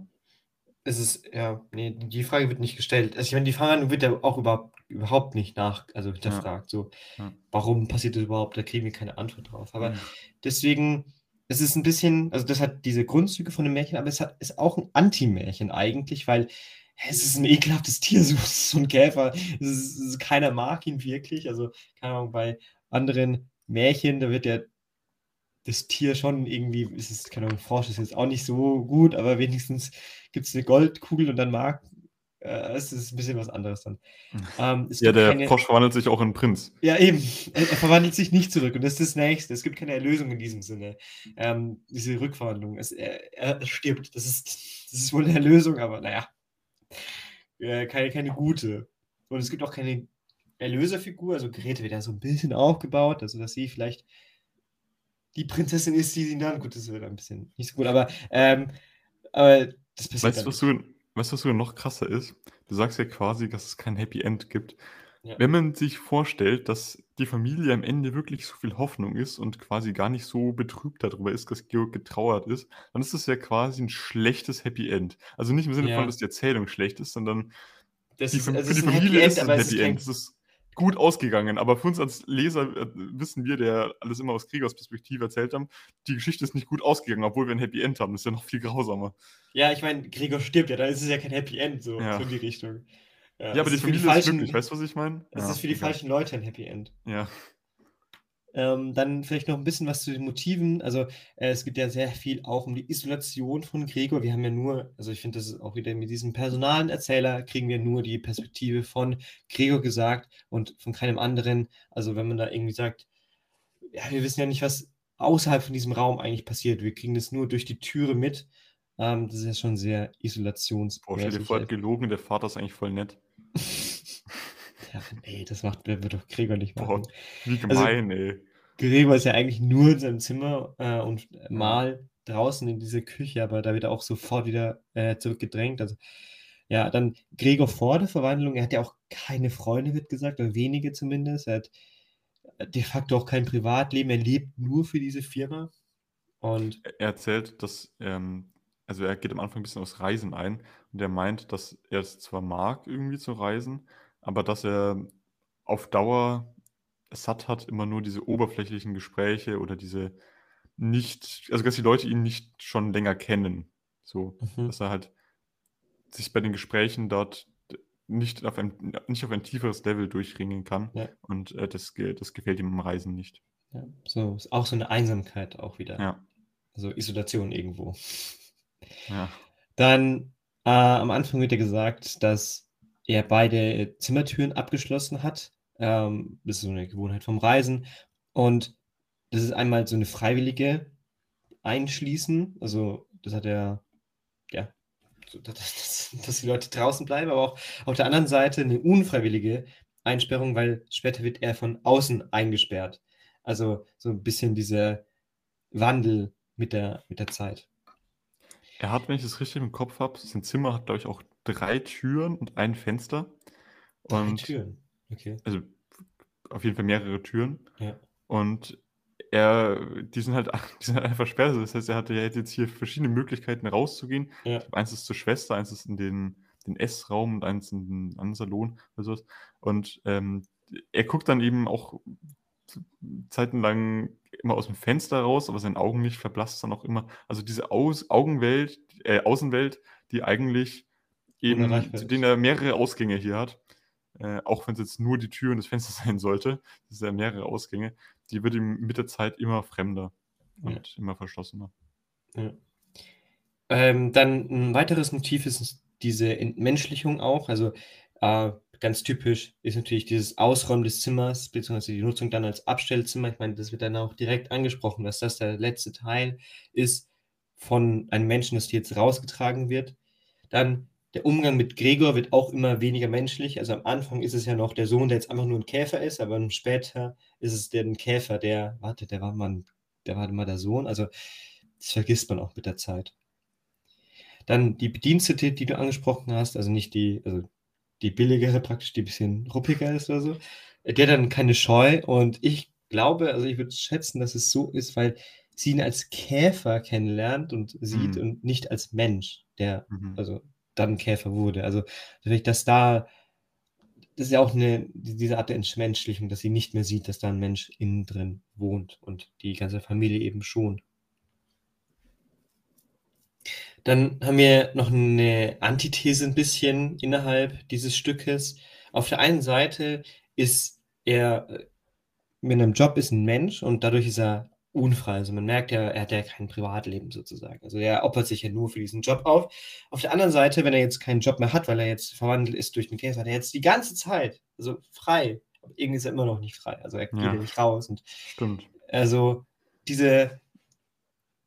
Es ist, ja, nee, die Frage wird nicht gestellt. Also ich meine, die Frage wird ja auch überhaupt, überhaupt nicht nach, also hinterfragt. So, Ja. warum passiert das überhaupt? Da kriegen wir keine Antwort drauf. Aber Mhm. deswegen, es ist ein bisschen, also das hat diese Grundzüge von einem Märchen, aber es hat, ist auch ein Anti-Märchen eigentlich, weil es ist ein ekelhaftes Tier, so, so ein Käfer. Es ist, es ist, keiner mag ihn wirklich. Also, keine Ahnung, bei anderen Märchen, da wird der das Tier schon irgendwie, ist es, keine Ahnung, Frosch ist jetzt auch nicht so gut, aber wenigstens gibt es eine Goldkugel und dann mag, äh, es ist ein bisschen was anderes dann. Ähm, Ja, der keine, Frosch verwandelt sich auch in Prinz. ja, eben. Er, er verwandelt sich nicht zurück. Und das ist das Nächste. Es gibt keine Erlösung in diesem Sinne. Ähm, diese Rückverwandlung. Es, er, er stirbt. Das ist, das ist wohl eine Erlösung, aber naja. Äh, keine, keine gute. Und es gibt auch keine Erlöserfigur. Also Grete wird ja so ein bisschen aufgebaut, also dass sie vielleicht die Prinzessin ist, die sie dann. Gut, das wird ein bisschen nicht so gut, aber, ähm, aber das passiert Weißt du, was, du, weißt, du, was sogar noch krasser ist? Du sagst ja quasi, dass es kein Happy End gibt. Ja. Wenn man sich vorstellt, dass die Familie am Ende wirklich so viel Hoffnung ist und quasi gar nicht so betrübt darüber ist, dass Georg getrauert ist, dann ist das ja quasi ein schlechtes Happy End. Also nicht im Sinne Ja. von, dass die Erzählung schlecht ist, sondern Das die, ist, also für die Familie Happy ist es ein Happy End. Es ist gut ausgegangen, aber für uns als Leser äh, wissen wir, der alles immer aus Kriegers Perspektive erzählt haben, die Geschichte ist nicht gut ausgegangen, obwohl wir ein Happy End haben. Das ist ja noch viel grausamer. Ja, ich meine, Gregor stirbt ja, da ist es ja kein Happy End, so, Ja. so in die Richtung. Ja, aber es die ist für die Familie ist falschen, glücklich, weißt du, was ich meine? Es Ja, ist für die egal. falschen Leute ein Happy End. Ja. Ähm, dann vielleicht noch ein bisschen was zu den Motiven. Also äh, es gibt ja sehr viel auch um die Isolation von Gregor. Wir haben ja nur, also ich finde, das ist auch wieder mit diesem personalen Erzähler, kriegen wir nur die Perspektive von Gregor gesagt und von keinem anderen. Also wenn man da irgendwie sagt, ja, wir wissen ja nicht, was außerhalb von diesem Raum eigentlich passiert. Wir kriegen das nur durch die Türe mit. Ähm, das ist ja schon sehr Boah, stell dir vor, hat gelogen, der Vater ist eigentlich voll nett. ja, ey, das macht wird doch Gregor nicht Boah, machen. wie Also gemein, ey. Gregor ist ja eigentlich nur in seinem Zimmer äh, und mal draußen in diese Küche, aber da wird er auch sofort wieder äh, zurückgedrängt. Also, ja, dann Gregor vor der Verwandlung, er hat ja auch keine Freunde, wird gesagt, oder wenige zumindest. Er hat de facto auch kein Privatleben, er lebt nur für diese Firma. Und Er erzählt, dass, ähm, also er geht am Anfang ein bisschen aufs Reisen ein und er meint, dass er es zwar mag, irgendwie zu reisen, aber dass er auf Dauer es satt hat, immer nur diese oberflächlichen Gespräche oder diese nicht, also dass die Leute ihn nicht schon länger kennen. So, Mhm. dass er halt sich bei den Gesprächen dort nicht auf ein, nicht auf ein tieferes Level durchringen kann. Ja. Und äh, das, das gefällt ihm am Reisen nicht. ja, so ist auch so eine Einsamkeit auch wieder. Ja, Also Isolation irgendwo. ja. Dann äh, am Anfang wird ja gesagt, dass er beide Zimmertüren abgeschlossen hat. Ähm, das ist so eine Gewohnheit vom Reisen. Und das ist einmal so eine freiwillige Einschließen. Also das hat er, ja, dass, dass die Leute draußen bleiben, aber auch auf der anderen Seite eine unfreiwillige Einsperrung, weil später wird er von außen eingesperrt. Also so ein bisschen dieser Wandel mit der, mit der Zeit. Er hat, wenn ich das richtig im Kopf habe, sein Zimmer hat, glaube ich, auch drei Türen und ein Fenster. Drei Und Türen. Okay. also auf jeden Fall mehrere Türen. Ja. Und er, die sind halt, die sind halt einfach versperrt. Das heißt, er hatte jetzt hier verschiedene Möglichkeiten rauszugehen. Ja. Eins ist zur Schwester, eins ist in den, den Essraum und eins in den anderen Salon oder sowas. Und ähm, er guckt dann eben auch zeitenlang immer aus dem Fenster raus, aber sein Augenlicht verblasst dann auch immer. Also diese Aus Augenwelt, äh, Außenwelt, die eigentlich eben, zu denen er mehrere Ausgänge hier hat, äh, auch wenn es jetzt nur die Tür und das Fenster sein sollte, das sind ja mehrere Ausgänge, die wird ihm mit der Zeit immer fremder Ja. und immer verschlossener. Ja. Ähm, dann ein weiteres Motiv ist diese Entmenschlichung auch. Also äh, ganz typisch ist natürlich dieses Ausräumen des Zimmers, beziehungsweise die Nutzung dann als Abstellzimmer. Ich meine, das wird dann auch direkt angesprochen, dass das der letzte Teil ist von einem Menschen, das jetzt rausgetragen wird. Dann der Umgang mit Gregor wird auch immer weniger menschlich. Also am Anfang ist es ja noch der Sohn, der jetzt einfach nur ein Käfer ist, aber später ist es der Käfer, der, warte, der war mal, der war mal der Sohn. Also das vergisst man auch mit der Zeit. Dann die Bedienstete, die du angesprochen hast, also nicht die, also die billigere praktisch, die ein bisschen ruppiger ist oder so, der dann keine Scheu und ich glaube, also ich würde schätzen, dass es so ist, weil sie ihn als Käfer kennenlernt und sieht mhm. und nicht als Mensch, der mhm. also dann Käfer wurde. Also vielleicht, dass da, das ist ja auch eine, diese Art der Entmenschlichung, dass sie nicht mehr sieht, dass da ein Mensch innen drin wohnt und die ganze Familie eben schon. Dann haben wir noch eine Antithese ein bisschen innerhalb dieses Stückes. Auf der einen Seite ist er äh, mit einem Job ist ein Mensch und dadurch ist er unfrei. Also man merkt ja, er hat ja kein Privatleben sozusagen. Also er opfert sich ja nur für diesen Job auf. Auf der anderen Seite, wenn er jetzt keinen Job mehr hat, weil er jetzt verwandelt ist durch den Käfer, hat er jetzt die ganze Zeit, also frei. Aber irgendwie ist er immer noch nicht frei. Also er geht ja, ja nicht raus. Und Stimmt. Also diese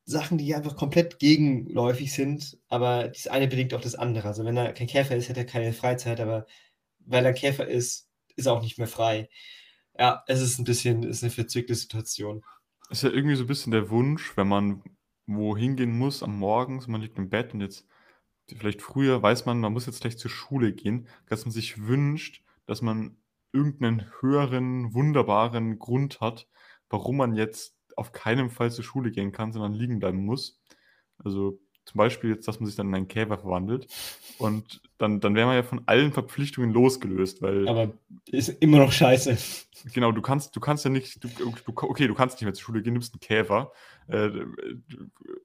Sachen, die einfach komplett gegenläufig sind, aber das eine bedingt auch das andere. Also wenn er kein Käfer ist, hat er keine Freizeit, aber weil er Käfer ist, ist er auch nicht mehr frei. Ja, es ist ein bisschen, ist eine verzwickte Situation. Ist ja irgendwie so ein bisschen der Wunsch, wenn man wohin gehen muss am Morgen, man liegt im Bett und jetzt vielleicht früher weiß man, man muss jetzt gleich zur Schule gehen, dass man sich wünscht, dass man irgendeinen höheren, wunderbaren Grund hat, warum man jetzt auf keinen Fall zur Schule gehen kann, sondern liegen bleiben muss. Also zum Beispiel jetzt, dass man sich dann in einen Käfer verwandelt. Und dann, dann wäre man ja von allen Verpflichtungen losgelöst, weil. Aber ist immer noch scheiße. Genau, du kannst, du kannst ja nicht, du, du, okay, du kannst nicht mehr zur Schule gehen, nimmst einen Käfer. Äh,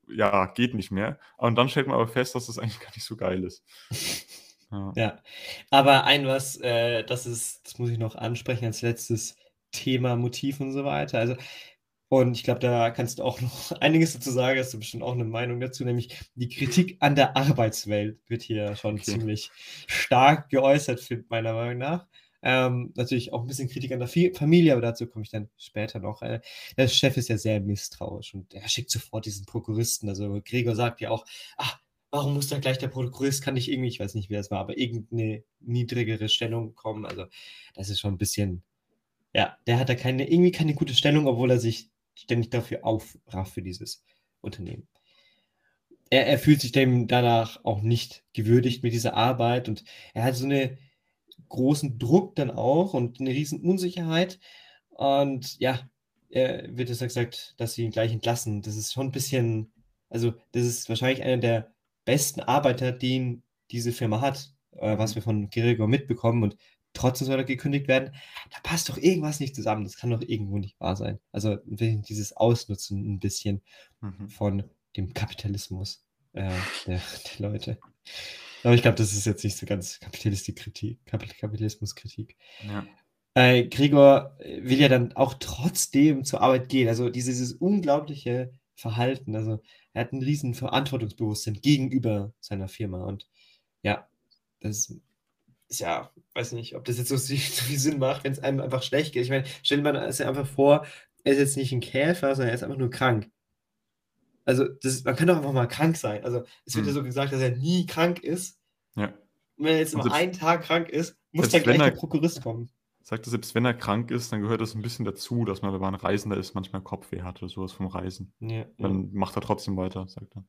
ja, geht nicht mehr. Und dann stellt man aber fest, dass das eigentlich gar nicht so geil ist. Ja, ja. aber ein was, äh, das ist, das muss ich noch ansprechen als letztes Thema, Motiv und so weiter. Also und ich glaube, da kannst du auch noch einiges dazu sagen, hast du bestimmt auch eine Meinung dazu, nämlich die Kritik an der Arbeitswelt wird hier schon okay. ziemlich stark geäußert, meiner Meinung nach. Ähm, natürlich auch ein bisschen Kritik an der Familie, aber dazu komme ich dann später noch. Äh, der Chef ist ja sehr misstrauisch und er schickt sofort diesen Prokuristen. Also Gregor sagt ja auch, ach, warum muss da gleich der Prokurist, kann ich irgendwie, ich weiß nicht, wer es war, aber irgendeine niedrigere Stellung kommen. Also das ist schon ein bisschen, ja, der hat da keine, irgendwie keine gute Stellung, obwohl er sich ständig dafür aufrafft für dieses Unternehmen. Er, er fühlt sich dem danach auch nicht gewürdigt mit dieser Arbeit und er hat so einen großen Druck dann auch und eine riesen Unsicherheit. Und ja, er wird es gesagt, dass sie ihn gleich entlassen. Das ist schon ein bisschen, also das ist wahrscheinlich einer der besten Arbeiter, den diese Firma hat, äh, was wir von Gregor mitbekommen. Und trotzdem soll er gekündigt werden. Da passt doch irgendwas nicht zusammen. Das kann doch irgendwo nicht wahr sein. Also dieses Ausnutzen ein bisschen mhm. von dem Kapitalismus äh, der, der, Leute. Aber ich glaube, das ist jetzt nicht so ganz Kapitalistik-Kritik, Kapitalismus-Kritik. Ja. Äh, Gregor will ja dann auch trotzdem zur Arbeit gehen. Also dieses, dieses unglaubliche Verhalten. Also er hat ein riesen Verantwortungsbewusstsein gegenüber seiner Firma. Und ja, das ist ja, weiß nicht, ob das jetzt so, so viel Sinn macht, wenn es einem einfach schlecht geht. Ich meine, stell dir mal ja einfach vor, er ist jetzt nicht ein Käfer, sondern er ist einfach nur krank. Also, das, man kann doch einfach mal krank sein. Also, es wird hm. ja so gesagt, dass er nie krank ist. Ja. Und wenn er jetzt nur einen Tag krank ist, muss dann gleich er, der Prokurist kommen. Sagt er, selbst wenn er krank ist, dann gehört das ein bisschen dazu, dass man, wenn man ein Reisender ist, manchmal Kopfweh hat oder sowas vom Reisen. Ja, dann ja. macht er trotzdem weiter, sagt er.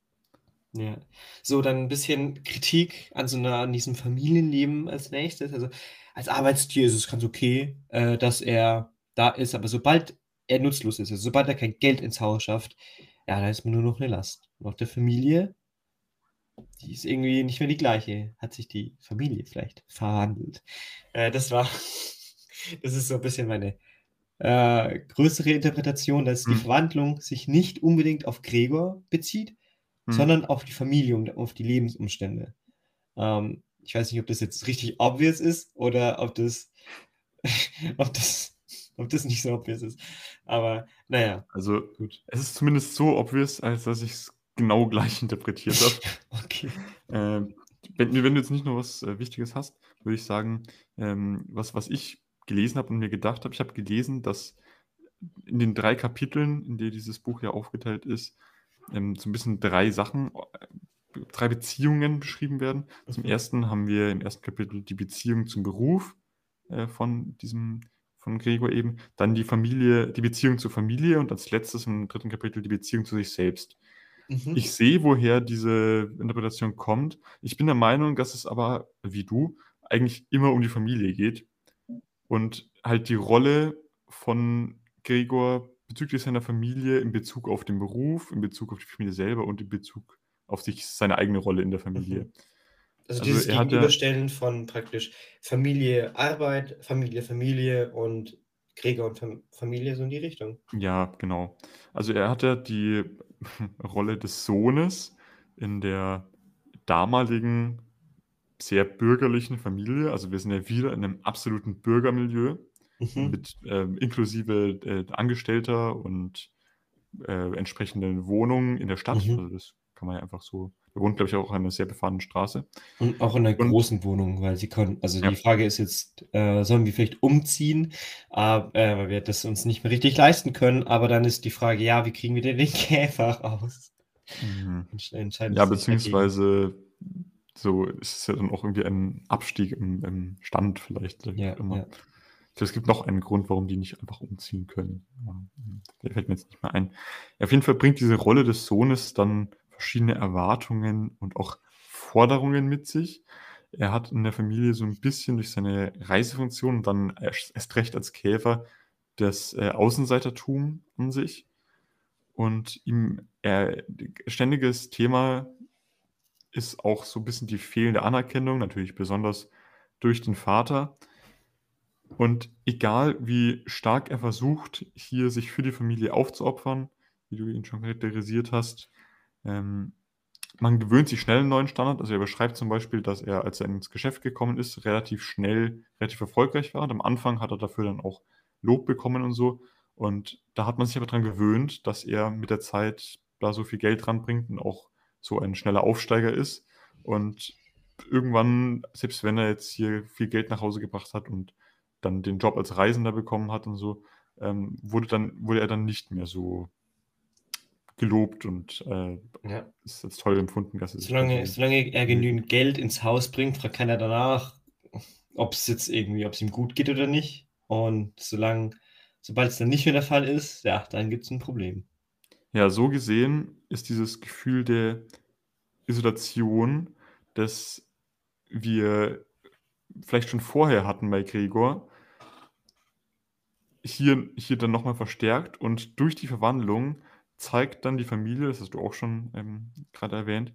Ja. So, dann ein bisschen Kritik an so einer, an diesem Familienleben als nächstes. Also als Arbeitstier ist es ganz okay, äh, dass er da ist, aber sobald er nutzlos ist, also sobald er kein Geld ins Haus schafft, ja, da ist man nur noch eine Last. Und auch der Familie, die ist irgendwie nicht mehr die gleiche. Hat sich die Familie vielleicht verhandelt. Äh, das war, das ist so ein bisschen meine äh, größere Interpretation, dass die hm. Verwandlung sich nicht unbedingt auf Gregor bezieht, hm. sondern auf die Familie und auf die Lebensumstände. Ähm, ich weiß nicht, ob das jetzt richtig obvious ist oder ob das, ob das, ob das nicht so obvious ist. Aber naja. Also gut. Es ist zumindest so obvious, als dass ich es genau gleich interpretiert habe. okay. Äh, wenn, wenn du jetzt nicht noch was äh, Wichtiges hast, würde ich sagen, ähm, was, was ich gelesen habe und mir gedacht habe, ich habe gelesen, dass in den drei Kapiteln, in denen dieses Buch ja aufgeteilt ist, ähm, so ein bisschen drei Sachen, drei Beziehungen beschrieben werden. Zum Mhm. ersten haben wir im ersten Kapitel die Beziehung zum Beruf äh, von diesem, von Gregor eben, dann die Familie, die Beziehung zur Familie und als letztes im dritten Kapitel die Beziehung zu sich selbst. Mhm. Ich sehe, woher diese Interpretation kommt. Ich bin der Meinung, dass es aber, wie du, eigentlich immer um die Familie geht und halt die Rolle von Gregor bezüglich seiner Familie in Bezug auf den Beruf, in Bezug auf die Familie selber und in Bezug auf sich seine eigene Rolle in der Familie. Also, Also dieses er hat ja- Gegenüberstellen von praktisch Familie, Arbeit, Familie, Familie und Gregor und Fam Familie so in die Richtung. Ja, genau. Also er hatte die Rolle des Sohnes in der damaligen sehr bürgerlichen Familie. Also wir sind ja wieder in einem absoluten Bürgermilieu Mhm. mit ähm, inklusive äh, Angestellter und äh, entsprechenden Wohnungen in der Stadt. Mhm. Also das kann man ja einfach so. Er wohnt, glaube ich, auch an einer sehr befahrenen Straße. Und auch in einer Und- großen Wohnung, weil sie können, also Ja. die Frage ist jetzt, äh, sollen wir vielleicht umziehen, äh, äh, weil wir das uns nicht mehr richtig leisten können, aber dann ist die Frage, ja, wie kriegen wir denn den Käfer raus? Entsch- Entscheiden Ja, beziehungsweise so ist es ja dann auch irgendwie ein Abstieg im, im Stand vielleicht. Ja, ja. Ich glaube, es gibt noch einen Grund, warum die nicht einfach umziehen können. Der fällt mir jetzt nicht mehr ein. Auf jeden Fall bringt diese Rolle des Sohnes dann verschiedene Erwartungen und auch Forderungen mit sich. Er hat in der Familie so ein bisschen durch seine Reisefunktion und dann erst recht als Käfer das äh, Außenseitertum an sich. Und ihm er, ständiges Thema ist auch so ein bisschen die fehlende Anerkennung, natürlich besonders durch den Vater. Und egal wie stark er versucht, hier sich für die Familie aufzuopfern, wie du ihn schon charakterisiert hast, ähm, man gewöhnt sich schnell einen neuen Standard. Also er beschreibt zum Beispiel, dass er, als er ins Geschäft gekommen ist, relativ schnell, relativ erfolgreich war. Und am Anfang hat er dafür dann auch Lob bekommen und so. Und da hat man sich aber daran gewöhnt, dass er mit der Zeit da so viel Geld ranbringt und auch so ein schneller Aufsteiger ist. Und irgendwann, selbst wenn er jetzt hier viel Geld nach Hause gebracht hat und dann den Job als Reisender bekommen hat und so, ähm, wurde, dann, wurde er dann nicht mehr so gelobt und äh, Ja. ist als toll empfunden, dass Solange, solange er genügend Geld ins Haus bringt, fragt keiner danach, ob es jetzt irgendwie, ob es ihm gut geht oder nicht. Und solange, sobald es dann nicht mehr der Fall ist, ja, dann gibt es ein Problem. Ja, so gesehen ist dieses Gefühl der Isolation, das wir vielleicht schon vorher hatten bei Gregor, hier, hier dann nochmal verstärkt und durch die Verwandlung zeigt dann die Familie, das hast du auch schon ähm, gerade erwähnt,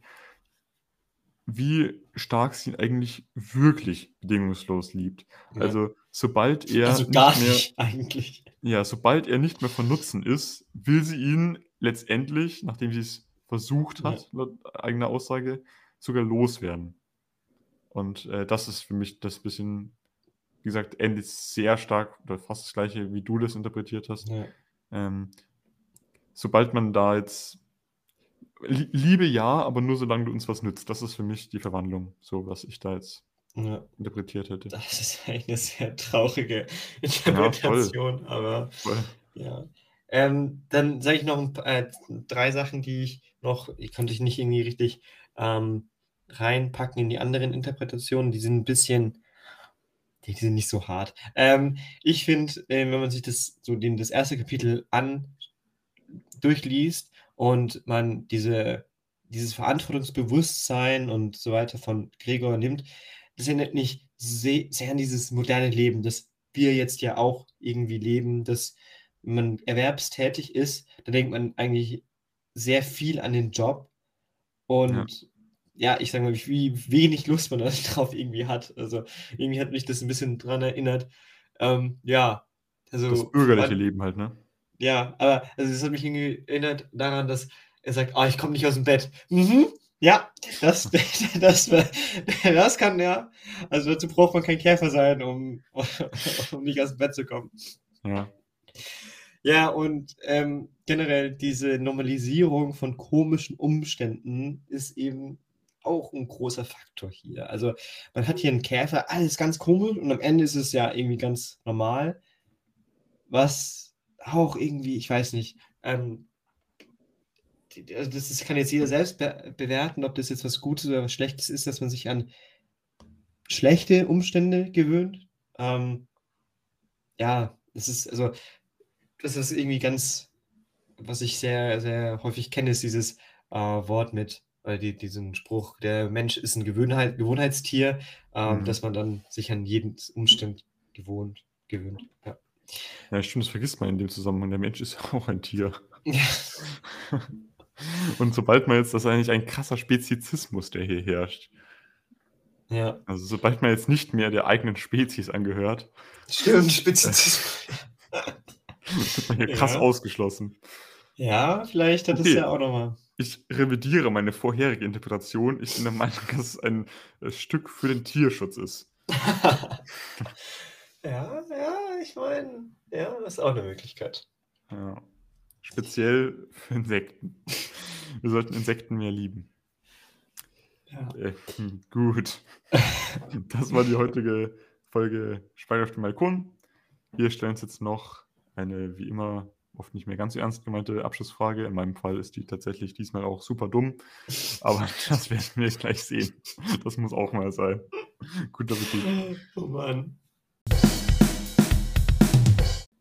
wie stark sie ihn eigentlich wirklich bedingungslos liebt. Ja. Also sobald er also gar nicht mehr, nicht, eigentlich. ja, sobald er nicht mehr von Nutzen ist, will sie ihn letztendlich, nachdem sie es versucht hat, laut eigener Aussage, sogar loswerden. Und äh, das ist für mich das bisschen, wie gesagt, endet sehr stark oder fast das gleiche, wie du das interpretiert hast. Ja. Ähm, sobald man da jetzt Lie- Liebe ja, aber nur solange du uns was nützt. Das ist für mich die Verwandlung, so was ich da jetzt Ja. interpretiert hätte. Das ist eigentlich eine sehr traurige voll. Interpretation, aber Voll. ja. Ähm, dann sage ich noch ein, äh, drei Sachen, die ich noch, ich konnte ich nicht irgendwie richtig ähm, reinpacken in die anderen Interpretationen. Die sind ein bisschen, die, sind nicht so hart. Ähm, ich finde, äh, wenn man sich das so den, das erste Kapitel an durchliest und man diese, dieses Verantwortungsbewusstsein und so weiter von Gregor nimmt, das erinnert mich sehr, an dieses moderne Leben, das wir jetzt ja auch irgendwie leben, dass man erwerbstätig ist, da denkt man eigentlich sehr viel an den Job und ja, ich sage mal, wie wenig Lust man darauf irgendwie hat. Also irgendwie hat mich das ein bisschen dran erinnert. Ähm, ja, also Das bürgerliche man- Leben halt, ne? ja, aber also das hat mich irgendwie erinnert daran, dass er sagt, ah, ich komme nicht aus dem Bett. Mhm, ja, das, das, das kann ja. Also dazu braucht man kein Käfer sein, um, um nicht aus dem Bett zu kommen. Ja. Ja, und ähm, generell diese Normalisierung von komischen Umständen ist eben auch ein großer Faktor hier. Also man hat hier einen Käfer, alles ganz komisch und am Ende ist es ja irgendwie ganz normal. Was auch irgendwie, ich weiß nicht, ähm, also das ist, kann jetzt jeder selbst be bewerten, ob das jetzt was Gutes oder was Schlechtes ist, dass man sich an schlechte Umstände gewöhnt. Ähm, ja, das ist also, das ist irgendwie ganz, was ich sehr, sehr häufig kenne, ist dieses äh, Wort mit, äh, die, diesen Spruch, der Mensch ist ein Gewohnheit, Gewohnheitstier, äh, mhm. dass man dann sich an jeden Umstand gewohnt, gewöhnt. Ja. Ja, stimmt, das vergisst man in dem Zusammenhang. Der Mensch ist ja auch ein Tier. Ja. Und sobald man jetzt, das ist eigentlich ein krasser Spezizismus, der hier herrscht. Ja. Also sobald man jetzt nicht mehr der eigenen Spezies angehört. Stimmt, Spezizismus. wird man hier krass ja. ausgeschlossen. Ja, vielleicht hat okay. es ja auch nochmal. Ich revidiere meine vorherige Interpretation. Ich bin der Meinung, dass es ein äh, Stück für den Tierschutz ist. ja, ja, ich meine, ja, das ist auch eine Möglichkeit. Ja. Speziell für Insekten. Wir sollten Insekten mehr lieben. Ja. Äh, hm, gut. Das war die heutige Folge Speyer auf dem Balkon. Wir stellen uns jetzt noch eine, wie immer, oft nicht mehr ganz so ernst gemeinte Abschlussfrage. In meinem Fall ist die tatsächlich diesmal auch super dumm. Aber das werden wir gleich sehen. Das muss auch mal sein. Guter Appetit. Oh Mann.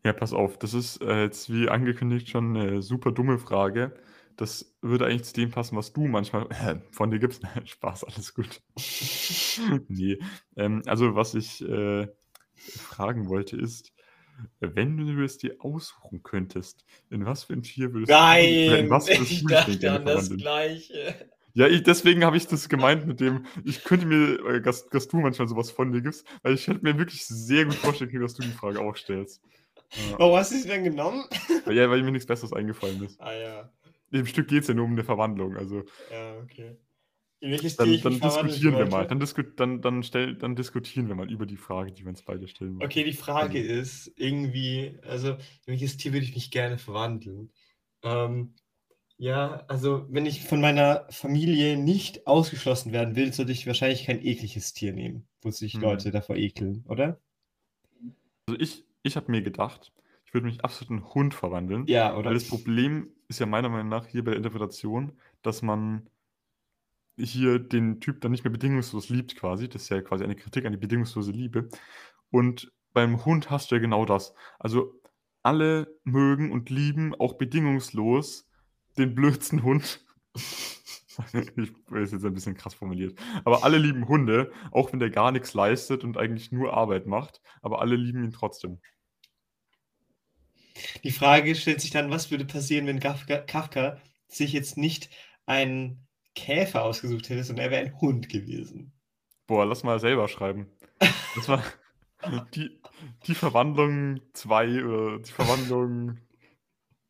Ja, pass auf, das ist äh, jetzt wie angekündigt schon eine super dumme Frage. Das würde eigentlich zu dem passen, was du manchmal äh, von dir gibst. Spaß, alles gut. nee. Ähm, also, was ich äh, fragen wollte, ist, wenn du es dir aussuchen könntest, in was für ein Tier würdest Nein, du in was würdest ich dachte an das Gleiche. Ja, ich, deswegen habe ich das gemeint mit dem, ich könnte mir, äh, dass, dass, du manchmal sowas von dir gibst, weil ich hätte mir wirklich sehr gut vorstellen können, dass du die Frage auch stellst. Ja. Warum hast du sie denn genommen? Ja, weil mir nichts Besseres eingefallen ist. Ah ja. Im Stück geht es ja nur um eine Verwandlung. Also, ja, okay. In welches dann, Tier dann diskutieren wir mal. Dann, disku dann, dann, stell, dann diskutieren wir mal über die Frage, die wir uns beide stellen. Okay, die Frage also. ist irgendwie, also in welches Tier würde ich mich gerne verwandeln? Ähm, ja, also wenn ich von meiner Familie nicht ausgeschlossen werden will, sollte ich wahrscheinlich kein ekliges Tier nehmen, wo sich hm. Leute davor ekeln, oder? Also ich, ich habe mir gedacht, ich würde mich absolut in einen Hund verwandeln. Ja, oder? Weil das Problem ist ja meiner Meinung nach hier bei der Interpretation, dass man hier den Typ dann nicht mehr bedingungslos liebt quasi. Das ist ja quasi eine Kritik an die bedingungslose Liebe. Und beim Hund hast du ja genau das. Also alle mögen und lieben auch bedingungslos den blödsten Hund. ich ist jetzt ein bisschen krass formuliert. Aber alle lieben Hunde, auch wenn der gar nichts leistet und eigentlich nur Arbeit macht. Aber alle lieben ihn trotzdem. Die Frage stellt sich dann, was würde passieren, wenn Kafka sich jetzt nicht einen Käfer ausgesucht hätte, sondern er wäre ein Hund gewesen. Boah, lass mal selber schreiben. Das war die, die Verwandlung 2 oder die Verwandlung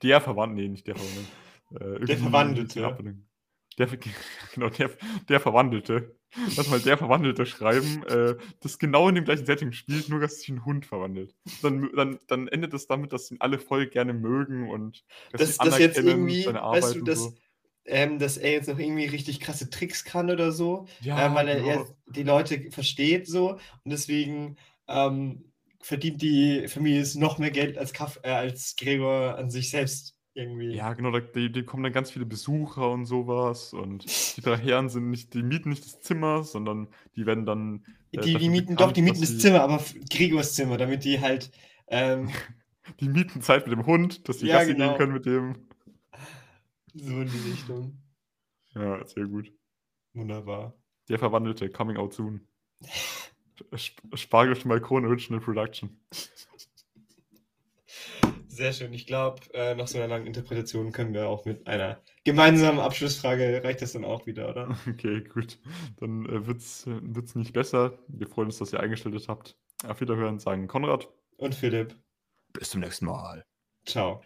der Verwandlung, nee, nicht der Verwandlung. Äh, der Verwandelte. Der, genau, der, der Verwandelte. Lass mal der Verwandelte schreiben, äh, das genau in dem gleichen Setting spielt, nur dass sich ein Hund verwandelt. Dann, dann, dann endet es damit, dass ihn alle voll gerne mögen und dass das, das jetzt irgendwie, weißt du, dass, so. Ähm, dass er jetzt noch irgendwie richtig krasse Tricks kann oder so, ja, äh, weil er, genau. die Leute versteht so und deswegen ähm, verdient die Familie noch mehr Geld als, Kaff, äh, als Gregor an sich selbst irgendwie. Ja, genau, da die, die kommen dann ganz viele Besucher und sowas und die drei Herren sind nicht, die mieten nicht das Zimmer, sondern die werden dann. Äh, die, die mieten doch, die mieten das Zimmer, aber Gregors Zimmer, damit die halt. Ähm, die mieten Zeit mit dem Hund, dass die ja, Gassi genau. gehen können mit dem. So in die Richtung. Ja, sehr gut. Wunderbar. Der Verwandelte, coming out soon. Spargel auf Balkon Original Production. Sehr schön. Ich glaube, äh, nach so einer langen Interpretation können wir auch mit einer gemeinsamen Abschlussfrage, reicht das dann auch wieder, oder? Okay, gut. Dann äh, wird es äh, nicht besser. Wir freuen uns, dass ihr eingestellt habt. Auf Wiederhören sagen Konrad und Philipp. Bis zum nächsten Mal. Ciao.